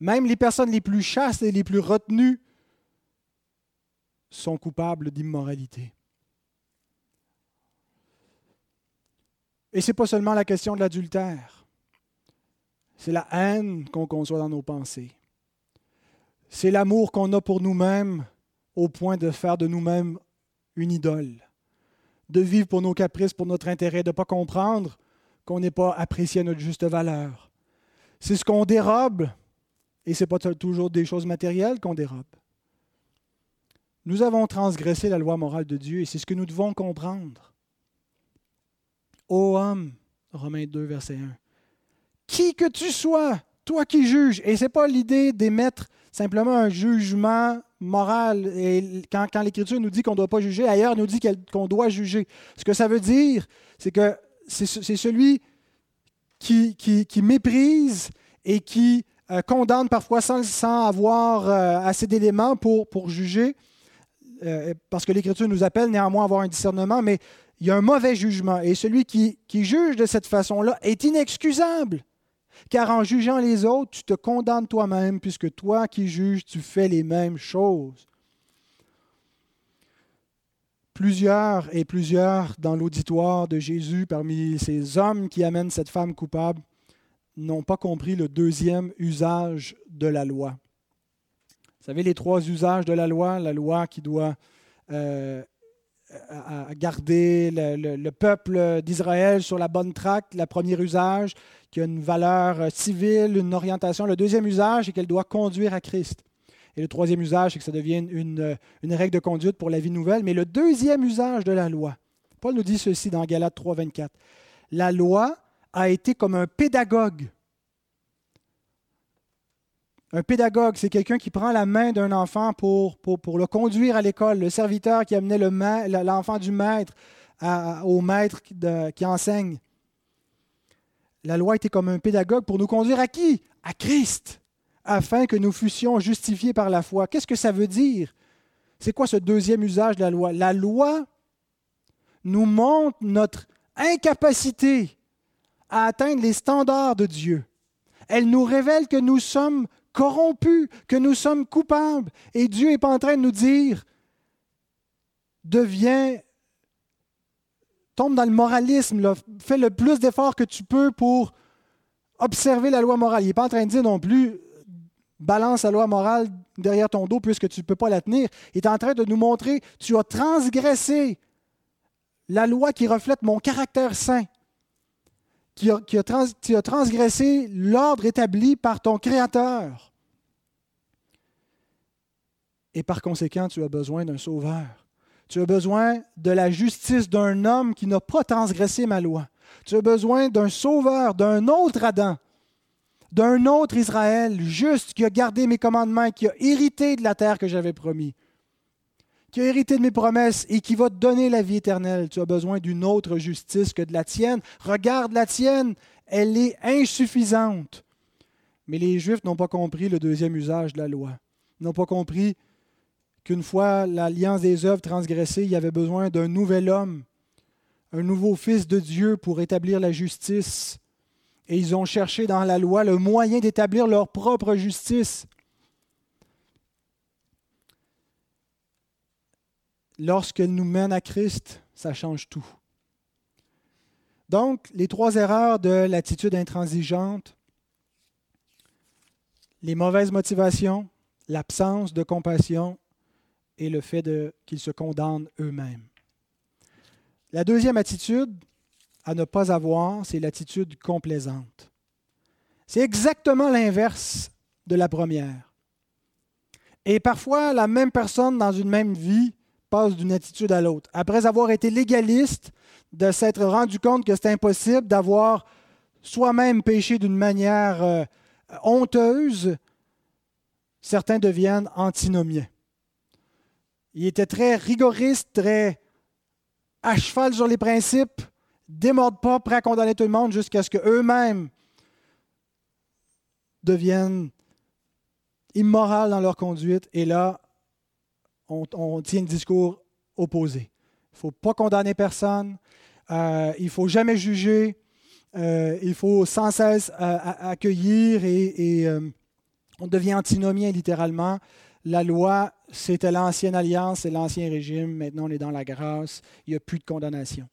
Même les personnes les plus chastes et les plus retenues sont coupables d'immoralité. Et ce n'est pas seulement la question de l'adultère. C'est la haine qu'on conçoit dans nos pensées. C'est l'amour qu'on a pour nous-mêmes au point de faire de nous-mêmes une idole. De vivre pour nos caprices, pour notre intérêt, de ne pas comprendre qu'on n'est pas apprécié à notre juste valeur. C'est ce qu'on dérobe et ce n'est pas toujours des choses matérielles qu'on dérobe. Nous avons transgressé la loi morale de Dieu et c'est ce que nous devons comprendre. Ô homme, Romains 2, verset 1, qui que tu sois, toi qui juges, et ce n'est pas l'idée d'émettre simplement un jugement moral. Et quand, l'Écriture nous dit qu'on ne doit pas juger, ailleurs nous dit qu'on doit juger. Ce que ça veut dire, c'est que c'est celui qui, qui, qui, méprise et qui euh, condamne parfois sans, sans avoir euh, assez d'éléments pour, juger, euh, parce que l'Écriture nous appelle néanmoins à avoir un discernement, mais il y a un mauvais jugement. Et celui qui, qui juge de cette façon-là est inexcusable. Car en jugeant les autres, tu te condamnes toi-même, puisque toi qui juges, tu fais les mêmes choses. Plusieurs et plusieurs dans l'auditoire de Jésus, parmi ces hommes qui amènent cette femme coupable, n'ont pas compris le deuxième usage de la loi. Vous savez, les trois usages de la loi, la loi qui doit euh, garder le, peuple d'Israël sur la bonne traque, le premier usage, qui a une valeur euh, civile, une orientation. Le deuxième usage, c'est qu'elle doit conduire à Christ. Et le troisième usage, c'est que ça devienne une, une, règle de conduite pour la vie nouvelle. Mais le deuxième usage de la loi, Paul nous dit ceci dans Galates 3, 24. La loi a été comme un pédagogue. Un pédagogue, c'est quelqu'un qui prend la main d'un enfant pour, le conduire à l'école, le serviteur qui amenait l'enfant du maître au maître qui enseigne. La loi était comme un pédagogue pour nous conduire à qui? À Christ, afin que nous fussions justifiés par la foi. Qu'est-ce que ça veut dire? C'est quoi ce deuxième usage de la loi? La loi nous montre notre incapacité à atteindre les standards de Dieu. Elle nous révèle que nous sommes corrompus, que nous sommes coupables. Et Dieu n'est pas en train de nous dire, deviens, tombe dans le moralisme, fais le plus d'efforts que tu peux pour observer la loi morale. Il n'est pas en train de dire non plus, balance la loi morale derrière ton dos puisque tu ne peux pas la tenir. Il est en train de nous montrer, tu as transgressé la loi qui reflète mon caractère saint qui a, transgressé l'ordre établi par ton Créateur. Et par conséquent, tu as besoin d'un sauveur. Tu as besoin de la justice d'un homme qui n'a pas transgressé ma loi. Tu as besoin d'un sauveur, d'un autre Adam, d'un autre Israël juste qui a gardé mes commandements, qui a hérité de la terre que j'avais promis qui a hérité de mes promesses et qui va te donner la vie éternelle. Tu as besoin d'une autre justice que de la tienne. Regarde la tienne, elle est insuffisante. Mais les Juifs n'ont pas compris le deuxième usage de la loi. Ils n'ont pas compris qu'une fois l'alliance des œuvres transgressée, il y avait besoin d'un nouvel homme, un nouveau fils de Dieu pour établir la justice. Et ils ont cherché dans la loi le moyen d'établir leur propre justice. Lorsqu'elle nous mène à Christ, ça change tout. Donc, les trois erreurs de l'attitude intransigeante, les mauvaises motivations, l'absence de compassion et le fait qu'ils se condamnent eux-mêmes. La deuxième attitude à ne pas avoir, c'est l'attitude complaisante. C'est exactement l'inverse de la première. Et parfois, la même personne dans une même vie passe d'une attitude à l'autre. Après avoir été légaliste, de s'être rendu compte que c'est impossible, d'avoir soi-même péché d'une manière euh, honteuse, certains deviennent antinomiens. Il était très rigoriste, très à cheval sur les principes, démordent pas, prêt à condamner tout le monde jusqu'à ce qu'eux-mêmes deviennent immoraux dans leur conduite. Et là, on, tient un discours opposé. Il ne faut pas condamner personne, euh, il ne faut jamais juger, euh, il faut sans cesse euh, accueillir et, on devient antinomien littéralement. La loi, c'était l'ancienne alliance, c'est l'ancien régime. Maintenant, on est dans la grâce. Il n'y a plus de condamnation.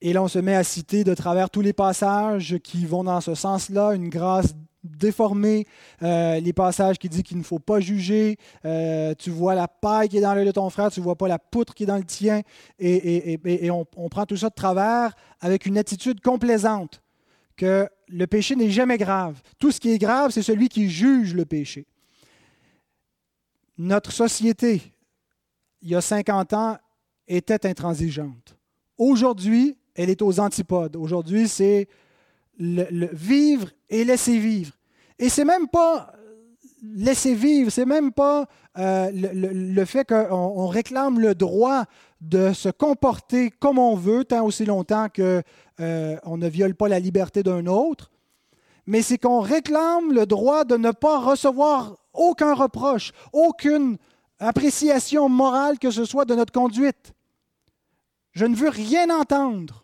Et là, on se met à citer de travers tous les passages qui vont dans ce sens-là, une grâce déformé, euh, les passages qui disent qu'il ne faut pas juger, euh, tu vois la paille qui est dans l'œil de ton frère, tu ne vois pas la poutre qui est dans le tien, et, on, prend tout ça de travers avec une attitude complaisante, que le péché n'est jamais grave. Tout ce qui est grave, c'est celui qui juge le péché. Notre société, il y a 50 ans, était intransigeante. Aujourd'hui, elle est aux antipodes. Aujourd'hui, c'est le, vivre et laisser vivre. Et c'est même pas laisser vivre, c'est même pas euh, le, fait qu'on réclame le droit de se comporter comme on veut tant aussi longtemps qu'on euh, ne viole pas la liberté d'un autre, mais c'est qu'on réclame le droit de ne pas recevoir aucun reproche, aucune appréciation morale que ce soit de notre conduite. Je ne veux rien entendre.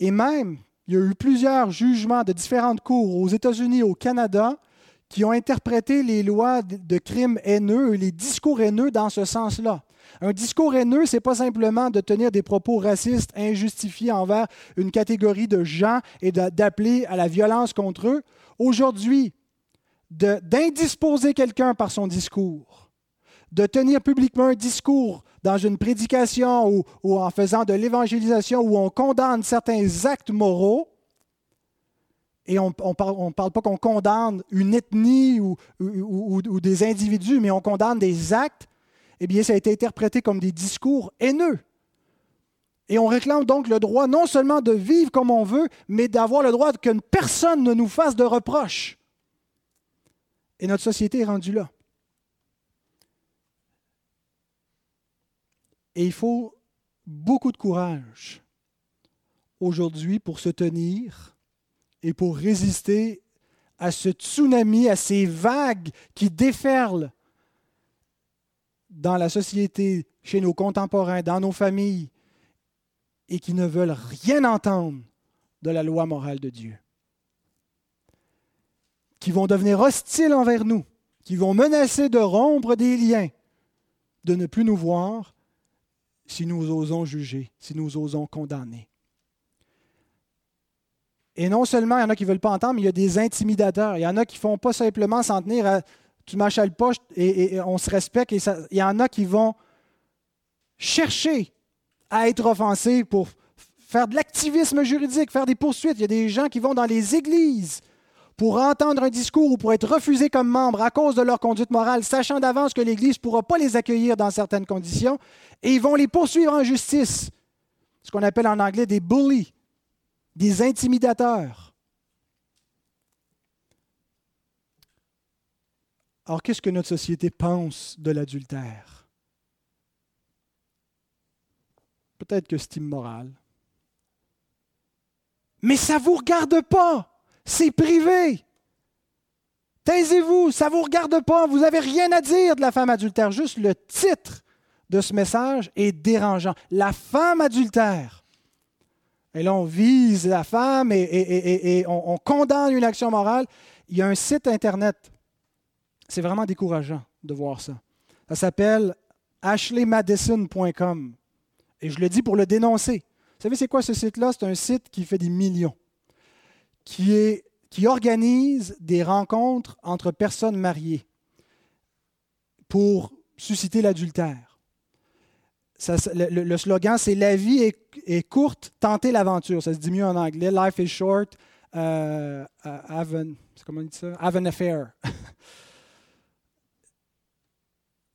Et même, il y a eu plusieurs jugements de différentes cours aux États-Unis, au Canada, qui ont interprété les lois de crimes haineux, les discours haineux dans ce sens-là. Un discours haineux, ce n'est pas simplement de tenir des propos racistes injustifiés envers une catégorie de gens et d'appeler à la violence contre eux. Aujourd'hui, d'indisposer quelqu'un par son discours, de tenir publiquement un discours dans une prédication ou, en faisant de l'évangélisation où on condamne certains actes moraux, et on ne parle, pas qu'on condamne une ethnie ou, ou, des individus, mais on condamne des actes, eh bien, ça a été interprété comme des discours haineux. Et on réclame donc le droit non seulement de vivre comme on veut, mais d'avoir le droit qu'une personne ne nous fasse de reproches. Et notre société est rendue là. Et il faut beaucoup de courage aujourd'hui pour se tenir et pour résister à ce tsunami, à ces vagues qui déferlent dans la société, chez nos contemporains, dans nos familles, et qui ne veulent rien entendre de la loi morale de Dieu. Qui vont devenir hostiles envers nous, qui vont menacer de rompre des liens, de ne plus nous voir si nous osons juger, si nous osons condamner. Et non seulement il y en a qui ne veulent pas entendre, mais il y a des intimidateurs. Il y en a qui ne font pas simplement s'en tenir à tu m'achètes le poche et, on se respecte. Et il y en a qui vont chercher à être offensés pour faire de l'activisme juridique, faire des poursuites. Il y a des gens qui vont dans les églises pour entendre un discours ou pour être refusés comme membres à cause de leur conduite morale, sachant d'avance que l'Église ne pourra pas les accueillir dans certaines conditions, et ils vont les poursuivre en justice. Ce qu'on appelle en anglais des bullies, des intimidateurs. Alors, qu'est-ce que notre société pense de l'adultère? Peut-être que c'est immoral. Mais ça ne vous regarde pas. C'est privé. Taisez-vous, ça ne vous regarde pas. Vous n'avez rien à dire de la femme adultère. Juste le titre de ce message est dérangeant. La femme adultère. Et là, on vise la femme et, on, on, condamne une action morale. Il y a un site Internet. C'est vraiment décourageant de voir ça. Ça s'appelle ashleymadison.com. Et je le dis pour le dénoncer. Vous savez, c'est quoi ce site-là? C'est un site qui fait des millions, qui, organise des rencontres entre personnes mariées pour susciter l'adultère. le, slogan, c'est La vie est, courte, tentez l'aventure. Ça se dit mieux en anglais. Life is short, uh, dit ça? have an affair.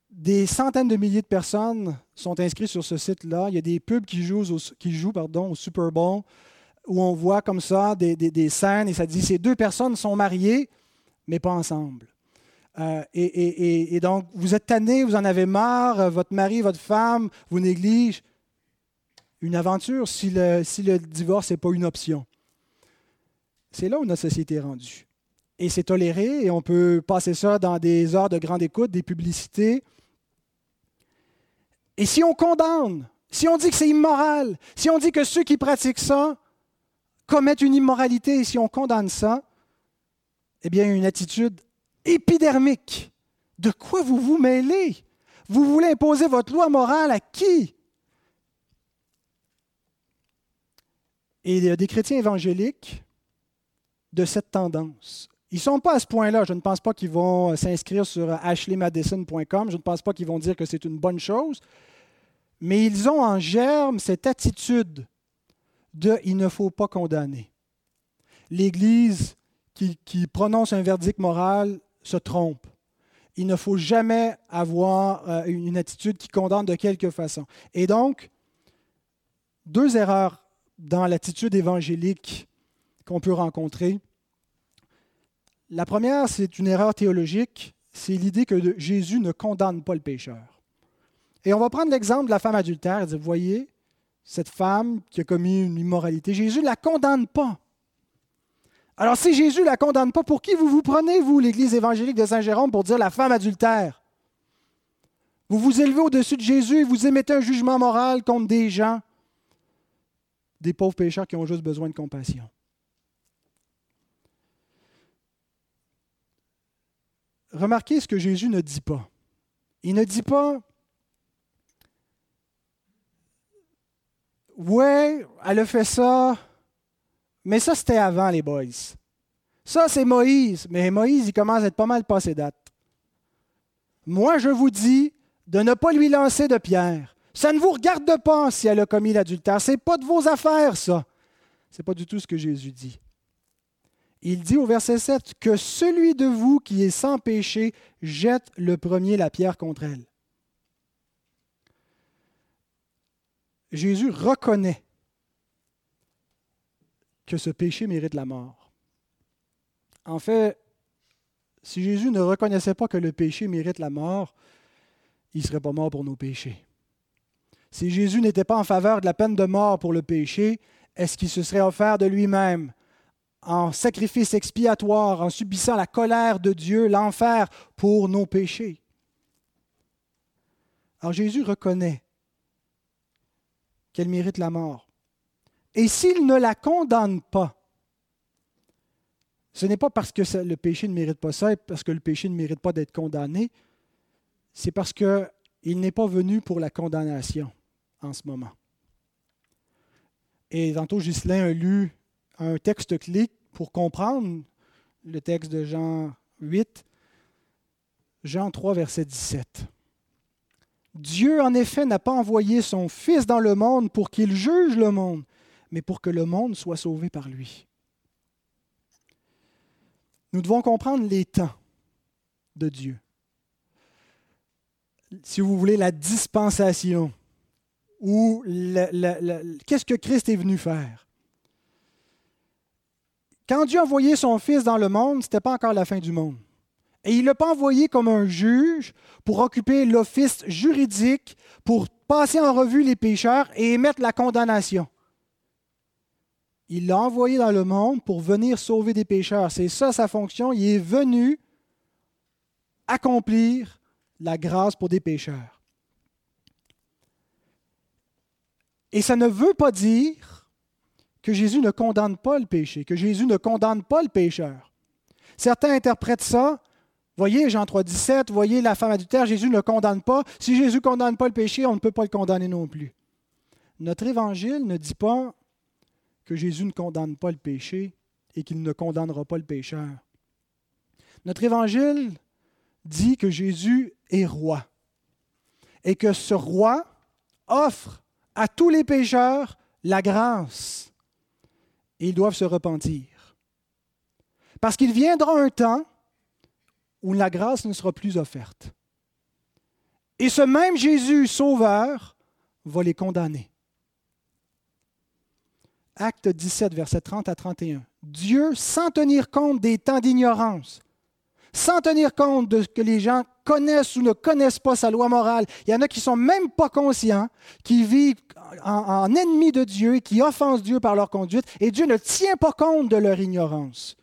des centaines de milliers de personnes sont inscrites sur ce site-là. Il y a des pubs qui jouent au Super Bowl où on voit comme ça des, scènes et ça dit ces deux personnes sont mariées, mais pas ensemble. Euh, et, donc, vous êtes tanné, vous en avez marre, votre mari, votre femme vous néglige. Une aventure si le, si le divorce n'est pas une option. C'est là où notre société est rendue. Et c'est toléré et on peut passer ça dans des heures de grande écoute, des publicités. Et si on condamne, si on dit que c'est immoral, si on dit que ceux qui pratiquent ça commettent une immoralité, et si on condamne ça, eh bien, une attitude épidermique. De quoi vous vous mêlez? Vous voulez imposer votre loi morale à qui? Et il y a des chrétiens évangéliques de cette tendance. Ils ne sont pas à ce point-là. Je ne pense pas qu'ils vont s'inscrire sur ashleymadison.com. Je ne pense pas qu'ils vont dire que c'est une bonne chose. Mais ils ont en germe cette attitude de il ne faut pas condamner. L'Église qui, prononce un verdict moral se trompe. Il ne faut jamais avoir euh, une attitude qui condamne de quelque façon. Et donc, deux erreurs dans l'attitude évangélique qu'on peut rencontrer. La première, c'est une erreur théologique, c'est l'idée que Jésus ne condamne pas le pécheur. Et on va prendre l'exemple de la femme adultère. vous voyez, cette femme qui a commis une immoralité, Jésus ne la condamne pas. Alors si Jésus ne la condamne pas, pour qui vous vous prenez, vous, l'Église évangélique de Saint-Jérôme, pour dire la femme adultère? Vous vous élevez au-dessus de Jésus et vous émettez un jugement moral contre des gens, des pauvres pécheurs qui ont juste besoin de compassion. remarquez ce que Jésus ne dit pas. Il ne dit pas, ouais, elle a fait ça, mais ça c'était avant les boys. Ça c'est Moïse, mais Moïse il commence à être pas mal passé date. Moi je vous dis de ne pas lui lancer de pierre. Ça ne vous regarde pas si elle a commis l'adultère. Ce n'est pas de vos affaires, ça. Ce n'est pas du tout ce que Jésus dit. Il dit au verset 7 que celui de vous qui est sans péché jette le premier la pierre contre elle. Jésus reconnaît que ce péché mérite la mort. En fait, si Jésus ne reconnaissait pas que le péché mérite la mort, il ne serait pas mort pour nos péchés. Si Jésus n'était pas en faveur de la peine de mort pour le péché, est-ce qu'il se serait offert de lui-même en sacrifice expiatoire, en subissant la colère de Dieu, l'enfer pour nos péchés? Alors Jésus reconnaît qu'elle mérite la mort. Et s'il ne la condamne pas, ce n'est pas parce que le péché ne mérite pas ça, parce que le péché ne mérite pas d'être condamné, c'est parce qu'il n'est pas venu pour la condamnation en ce moment. Et tantôt, Ghislain a lu un texte clé pour comprendre le texte de Jean 8, Jean 3, verset 17. Dieu, en effet, n'a pas envoyé son Fils dans le monde pour qu'il juge le monde, mais pour que le monde soit sauvé par lui. Nous devons comprendre les temps de Dieu. Si vous voulez, la dispensation ou qu'est-ce que Christ est venu faire? Quand Dieu a envoyé son Fils dans le monde, ce n'était pas encore la fin du monde. Et il ne l'a pas envoyé comme un juge pour occuper l'office juridique, pour passer en revue les pécheurs et émettre la condamnation. Il l'a envoyé dans le monde pour venir sauver des pécheurs. C'est ça sa fonction. Il est venu accomplir la grâce pour des pécheurs. Et ça ne veut pas dire que Jésus ne condamne pas le péché, que Jésus ne condamne pas le pécheur. Certains interprètent ça. Voyez Jean 3, 17, voyez la femme adultère, Jésus ne condamne pas. Si Jésus ne condamne pas le péché, on ne peut pas le condamner non plus. Notre évangile ne dit pas que Jésus ne condamne pas le péché et qu'il ne condamnera pas le pécheur. Notre évangile dit que Jésus est roi et que ce roi offre à tous les pécheurs la grâce. Et ils doivent se repentir. Parce qu'il viendra un temps où la grâce ne sera plus offerte. Et ce même Jésus sauveur va les condamner. Acte 17, verset 30 à 31. Dieu, sans tenir compte des temps d'ignorance, sans tenir compte de ce que les gens connaissent ou ne connaissent pas sa loi morale. Il y en a qui ne sont même pas conscients, qui vivent en, ennemis de Dieu qui offensent Dieu par leur conduite, et Dieu ne tient pas compte de leur ignorance.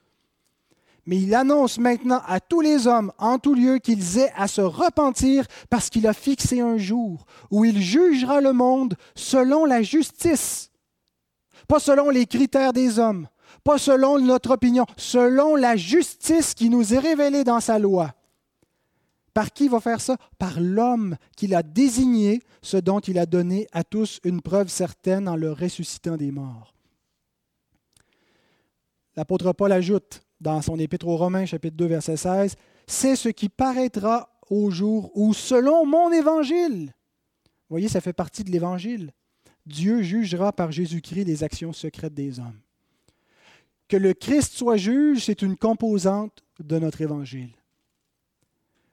Mais il annonce maintenant à tous les hommes en tout lieu qu'ils aient à se repentir parce qu'il a fixé un jour où il jugera le monde selon la justice, pas selon les critères des hommes, pas selon notre opinion, selon la justice qui nous est révélée dans sa loi. Par qui va faire ça? Par l'homme qu'il a désigné, ce dont il a donné à tous une preuve certaine en le ressuscitant des morts. L'apôtre Paul ajoute dans son épître aux Romains, chapitre 2, verset 16, C'est ce qui paraîtra au jour où, selon mon évangile, voyez, ça fait partie de l'évangile, Dieu jugera par Jésus-Christ les actions secrètes des hommes. Que le Christ soit juge, c'est une composante de notre évangile.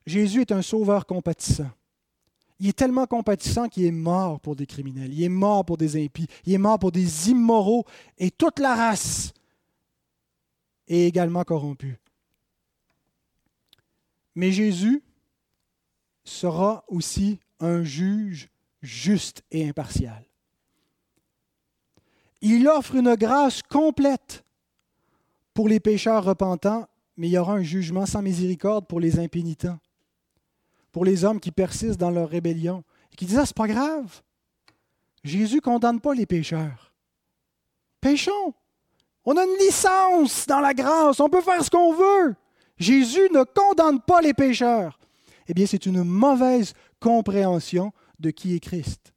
Jésus est un sauveur compatissant. Il est tellement compatissant qu'il est mort pour des criminels, il est mort pour des impies, il est mort pour des immoraux et toute la race est également corrompue. Mais Jésus sera aussi un juge juste et impartial. Il offre une grâce complète pour les pécheurs repentants, mais il y aura un jugement sans miséricorde pour les impénitents, pour les hommes qui persistent dans leur rébellion, et qui disent Ah, c'est pas grave. Jésus ne condamne pas les pécheurs. Péchons. On a une licence dans la grâce. On peut faire ce qu'on veut. Jésus ne condamne pas les pécheurs. Eh bien, c'est une mauvaise compréhension de qui est Christ.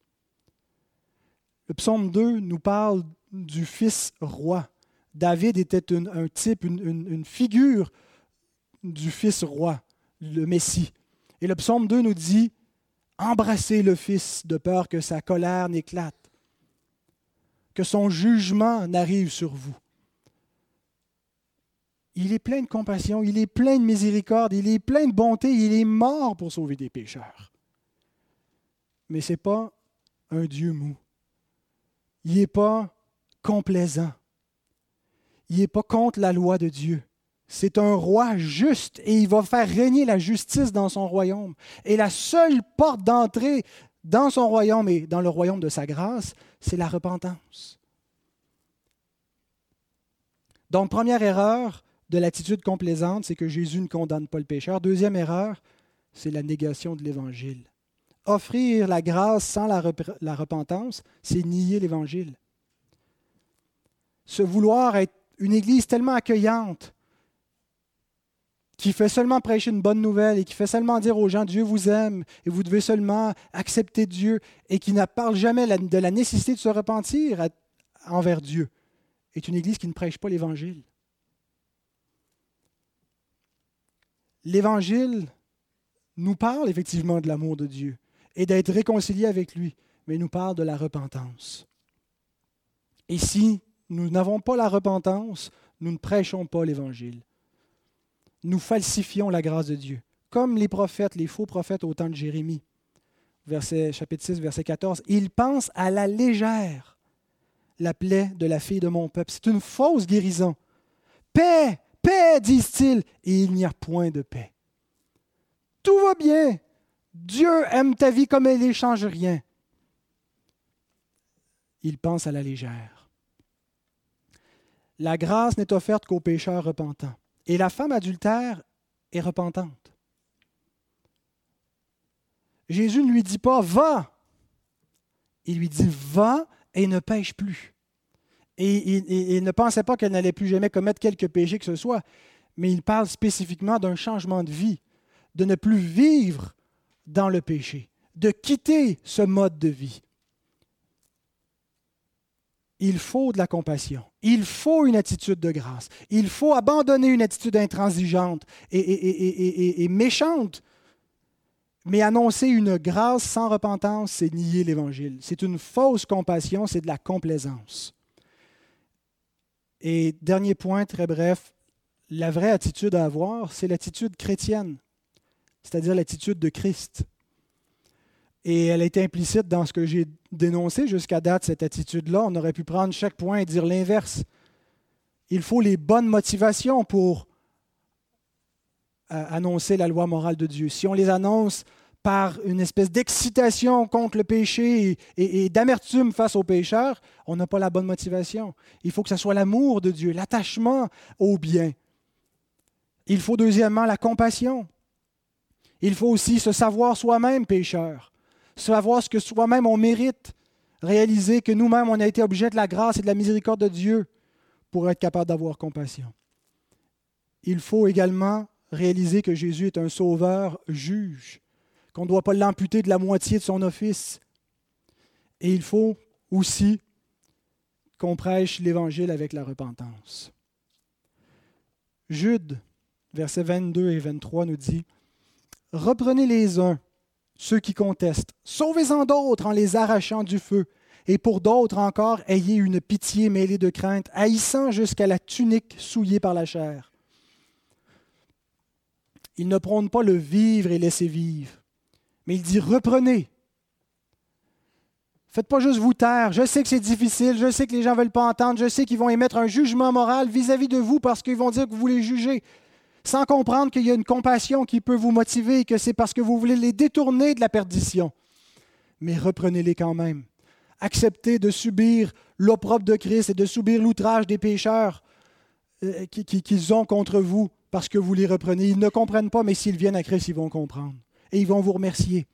Le psaume 2 nous parle du Fils roi. David était un type, une, figure du Fils roi, le Messie. Et le psaume 2 nous dit, Embrassez le Fils de peur que sa colère n'éclate, que son jugement n'arrive sur vous. Il est plein de compassion, il est plein de miséricorde, il est plein de bonté, il est mort pour sauver des pécheurs. Mais ce n'est pas un Dieu mou. Il n'est pas complaisant. Il n'est pas contre la loi de Dieu. C'est un roi juste et il va faire régner la justice dans son royaume. Et la seule porte d'entrée dans son royaume et dans le royaume de sa grâce, c'est la repentance. Donc, première erreur de l'attitude complaisante, c'est que Jésus ne condamne pas le pécheur. Deuxième erreur, c'est la négation de l'Évangile. Offrir la grâce sans la, repentance, c'est nier l'Évangile. Se vouloir être une Église tellement accueillante, qui fait seulement prêcher une bonne nouvelle et qui fait seulement dire aux gens Dieu vous aime et vous devez seulement accepter Dieu et qui ne parle jamais de la nécessité de se repentir envers Dieu, est une Église qui ne prêche pas l'Évangile. L'Évangile nous parle effectivement de l'amour de Dieu et d'être réconcilié avec lui, mais nous parle de la repentance. Et si nous n'avons pas la repentance, nous ne prêchons pas l'Évangile. Nous falsifions la grâce de Dieu, comme les prophètes, les faux prophètes au temps de Jérémie. Verset, chapitre 6, verset 14. Ils pensent à la légère la plaie de la fille de mon peuple. C'est une fausse guérison. Paix, disent-ils, et il n'y a point de paix. Tout va bien. Dieu aime ta vie comme elle est, rien. Ils pensent à la légère. La grâce n'est offerte qu'aux pécheurs repentants. Et la femme adultère est repentante. Jésus ne lui dit pas va. Il lui dit va et ne pêche plus. Et il ne pensait pas qu'elle n'allait plus jamais commettre quelque péché que ce soit, mais il parle spécifiquement d'un changement de vie, de ne plus vivre dans le péché, de quitter ce mode de vie il faut de la compassion. Il faut une attitude de grâce. Il faut abandonner une attitude intransigeante et, méchante. Mais annoncer une grâce sans repentance, c'est nier l'Évangile. C'est une fausse compassion, c'est de la complaisance. Et dernier point, très bref, la vraie attitude à avoir, c'est l'attitude chrétienne, c'est-à-dire l'attitude de Christ. Et elle est implicite dans ce que j'ai dénoncé jusqu'à date, cette attitude-là. On aurait pu prendre chaque point et dire l'inverse. Il faut les bonnes motivations pour euh, annoncer la loi morale de Dieu. Si on les annonce par une espèce d'excitation contre le péché et, d'amertume face au pécheur, on n'a pas la bonne motivation. Il faut que ce soit l'amour de Dieu, l'attachement au bien. Il faut deuxièmement la compassion. Il faut aussi se savoir soi-même pécheur savoir ce que soi-même on mérite, réaliser que nous-mêmes on a été objet de la grâce et de la miséricorde de Dieu pour être capable d'avoir compassion. Il faut également réaliser que Jésus est un sauveur juge, qu'on ne doit pas l'amputer de la moitié de son office. Et il faut aussi qu'on prêche l'Évangile avec la repentance. Jude, versets 22 et 23, nous dit, Reprenez les uns ceux qui contestent. Sauvez-en d'autres en les arrachant du feu. Et pour d'autres encore, ayez une pitié mêlée de crainte, haïssant jusqu'à la tunique souillée par la chair. Il ne prône pas le vivre et laisser vivre, mais il dit reprenez. Faites pas juste vous taire. Je sais que c'est difficile, je sais que les gens ne veulent pas entendre, je sais qu'ils vont émettre un jugement moral vis-à-vis -vis de vous parce qu'ils vont dire que vous les jugez sans comprendre qu'il y a une compassion qui peut vous motiver et que c'est parce que vous voulez les détourner de la perdition. Mais reprenez-les quand même. Acceptez de subir l'opprobre de Christ et de subir l'outrage des pécheurs euh, qu'ils ont contre vous parce que vous les reprenez. Ils ne comprennent pas, mais s'ils viennent à Christ, ils vont comprendre. Et ils vont vous remercier.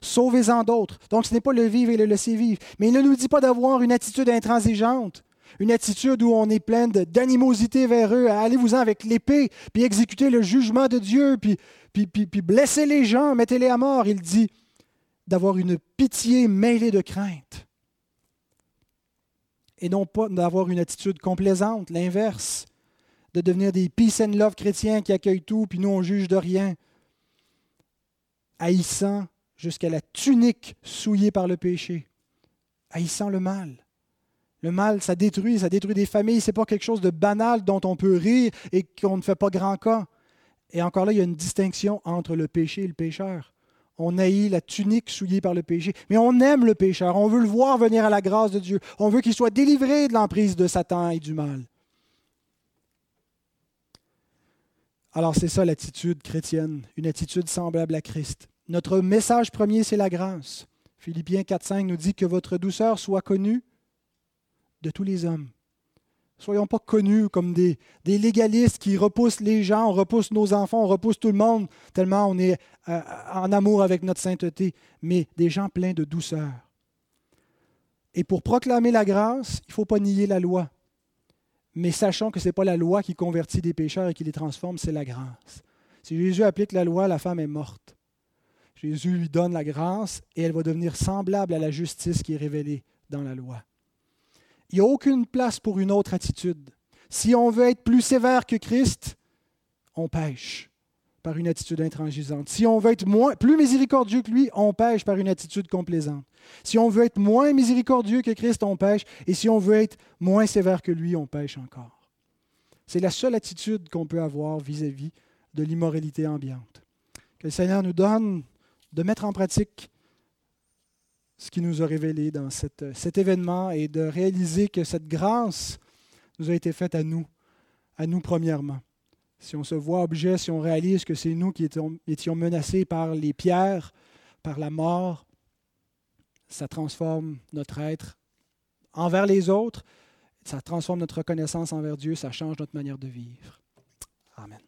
Sauvez-en d'autres. Donc ce n'est pas le vivre et le laisser vivre. Mais il ne nous dit pas d'avoir une attitude intransigeante une attitude où on est plein d'animosité vers eux. Allez-vous-en avec l'épée, puis exécutez le jugement de Dieu, puis, puis, puis, blessez les gens, mettez-les à mort. Il dit d'avoir une pitié mêlée de crainte. Et non pas d'avoir une attitude complaisante, l'inverse, de devenir des peace and love chrétiens qui accueillent tout, puis nous on juge de rien, haïssant jusqu'à la tunique souillée par le péché, haïssant le mal. Le mal, ça détruit, ça détruit des familles. Ce n'est pas quelque chose de banal dont on peut rire et qu'on ne fait pas grand cas. Et encore là, il y a une distinction entre le péché et le pécheur. On haït la tunique souillée par le péché, mais on aime le pécheur. On veut le voir venir à la grâce de Dieu. On veut qu'il soit délivré de l'emprise de Satan et du mal. Alors c'est ça l'attitude chrétienne, une attitude semblable à Christ. Notre message premier, c'est la grâce. Philippiens 4.5 nous dit que votre douceur soit connue de tous les hommes. Soyons pas connus comme des, légalistes qui repoussent les gens, on repousse nos enfants, on repousse tout le monde, tellement on est euh, en amour avec notre sainteté, mais des gens pleins de douceur. Et pour proclamer la grâce, il ne faut pas nier la loi. Mais sachons que ce n'est pas la loi qui convertit des pécheurs et qui les transforme, c'est la grâce. Si Jésus applique la loi, la femme est morte. Jésus lui donne la grâce et elle va devenir semblable à la justice qui est révélée dans la loi. Il n'y a aucune place pour une autre attitude. Si on veut être plus sévère que Christ, on pêche par une attitude intransigeante. Si on veut être plus miséricordieux que lui, on pêche par une attitude complaisante. Si on veut être moins miséricordieux que Christ, on pêche. Et si on veut être moins sévère que lui, on pêche encore. C'est la seule attitude qu'on peut avoir vis-à-vis de l'immoralité ambiante. Que le Seigneur nous donne de mettre en pratique ce qui nous a révélé dans cet événement et de réaliser que cette grâce nous a été faite à nous, à nous premièrement. Si on se voit objet, si on réalise que c'est nous qui étions, étions menacés par les pierres, par la mort, ça transforme notre être envers les autres, ça transforme notre reconnaissance envers Dieu, ça change notre manière de vivre. Amen.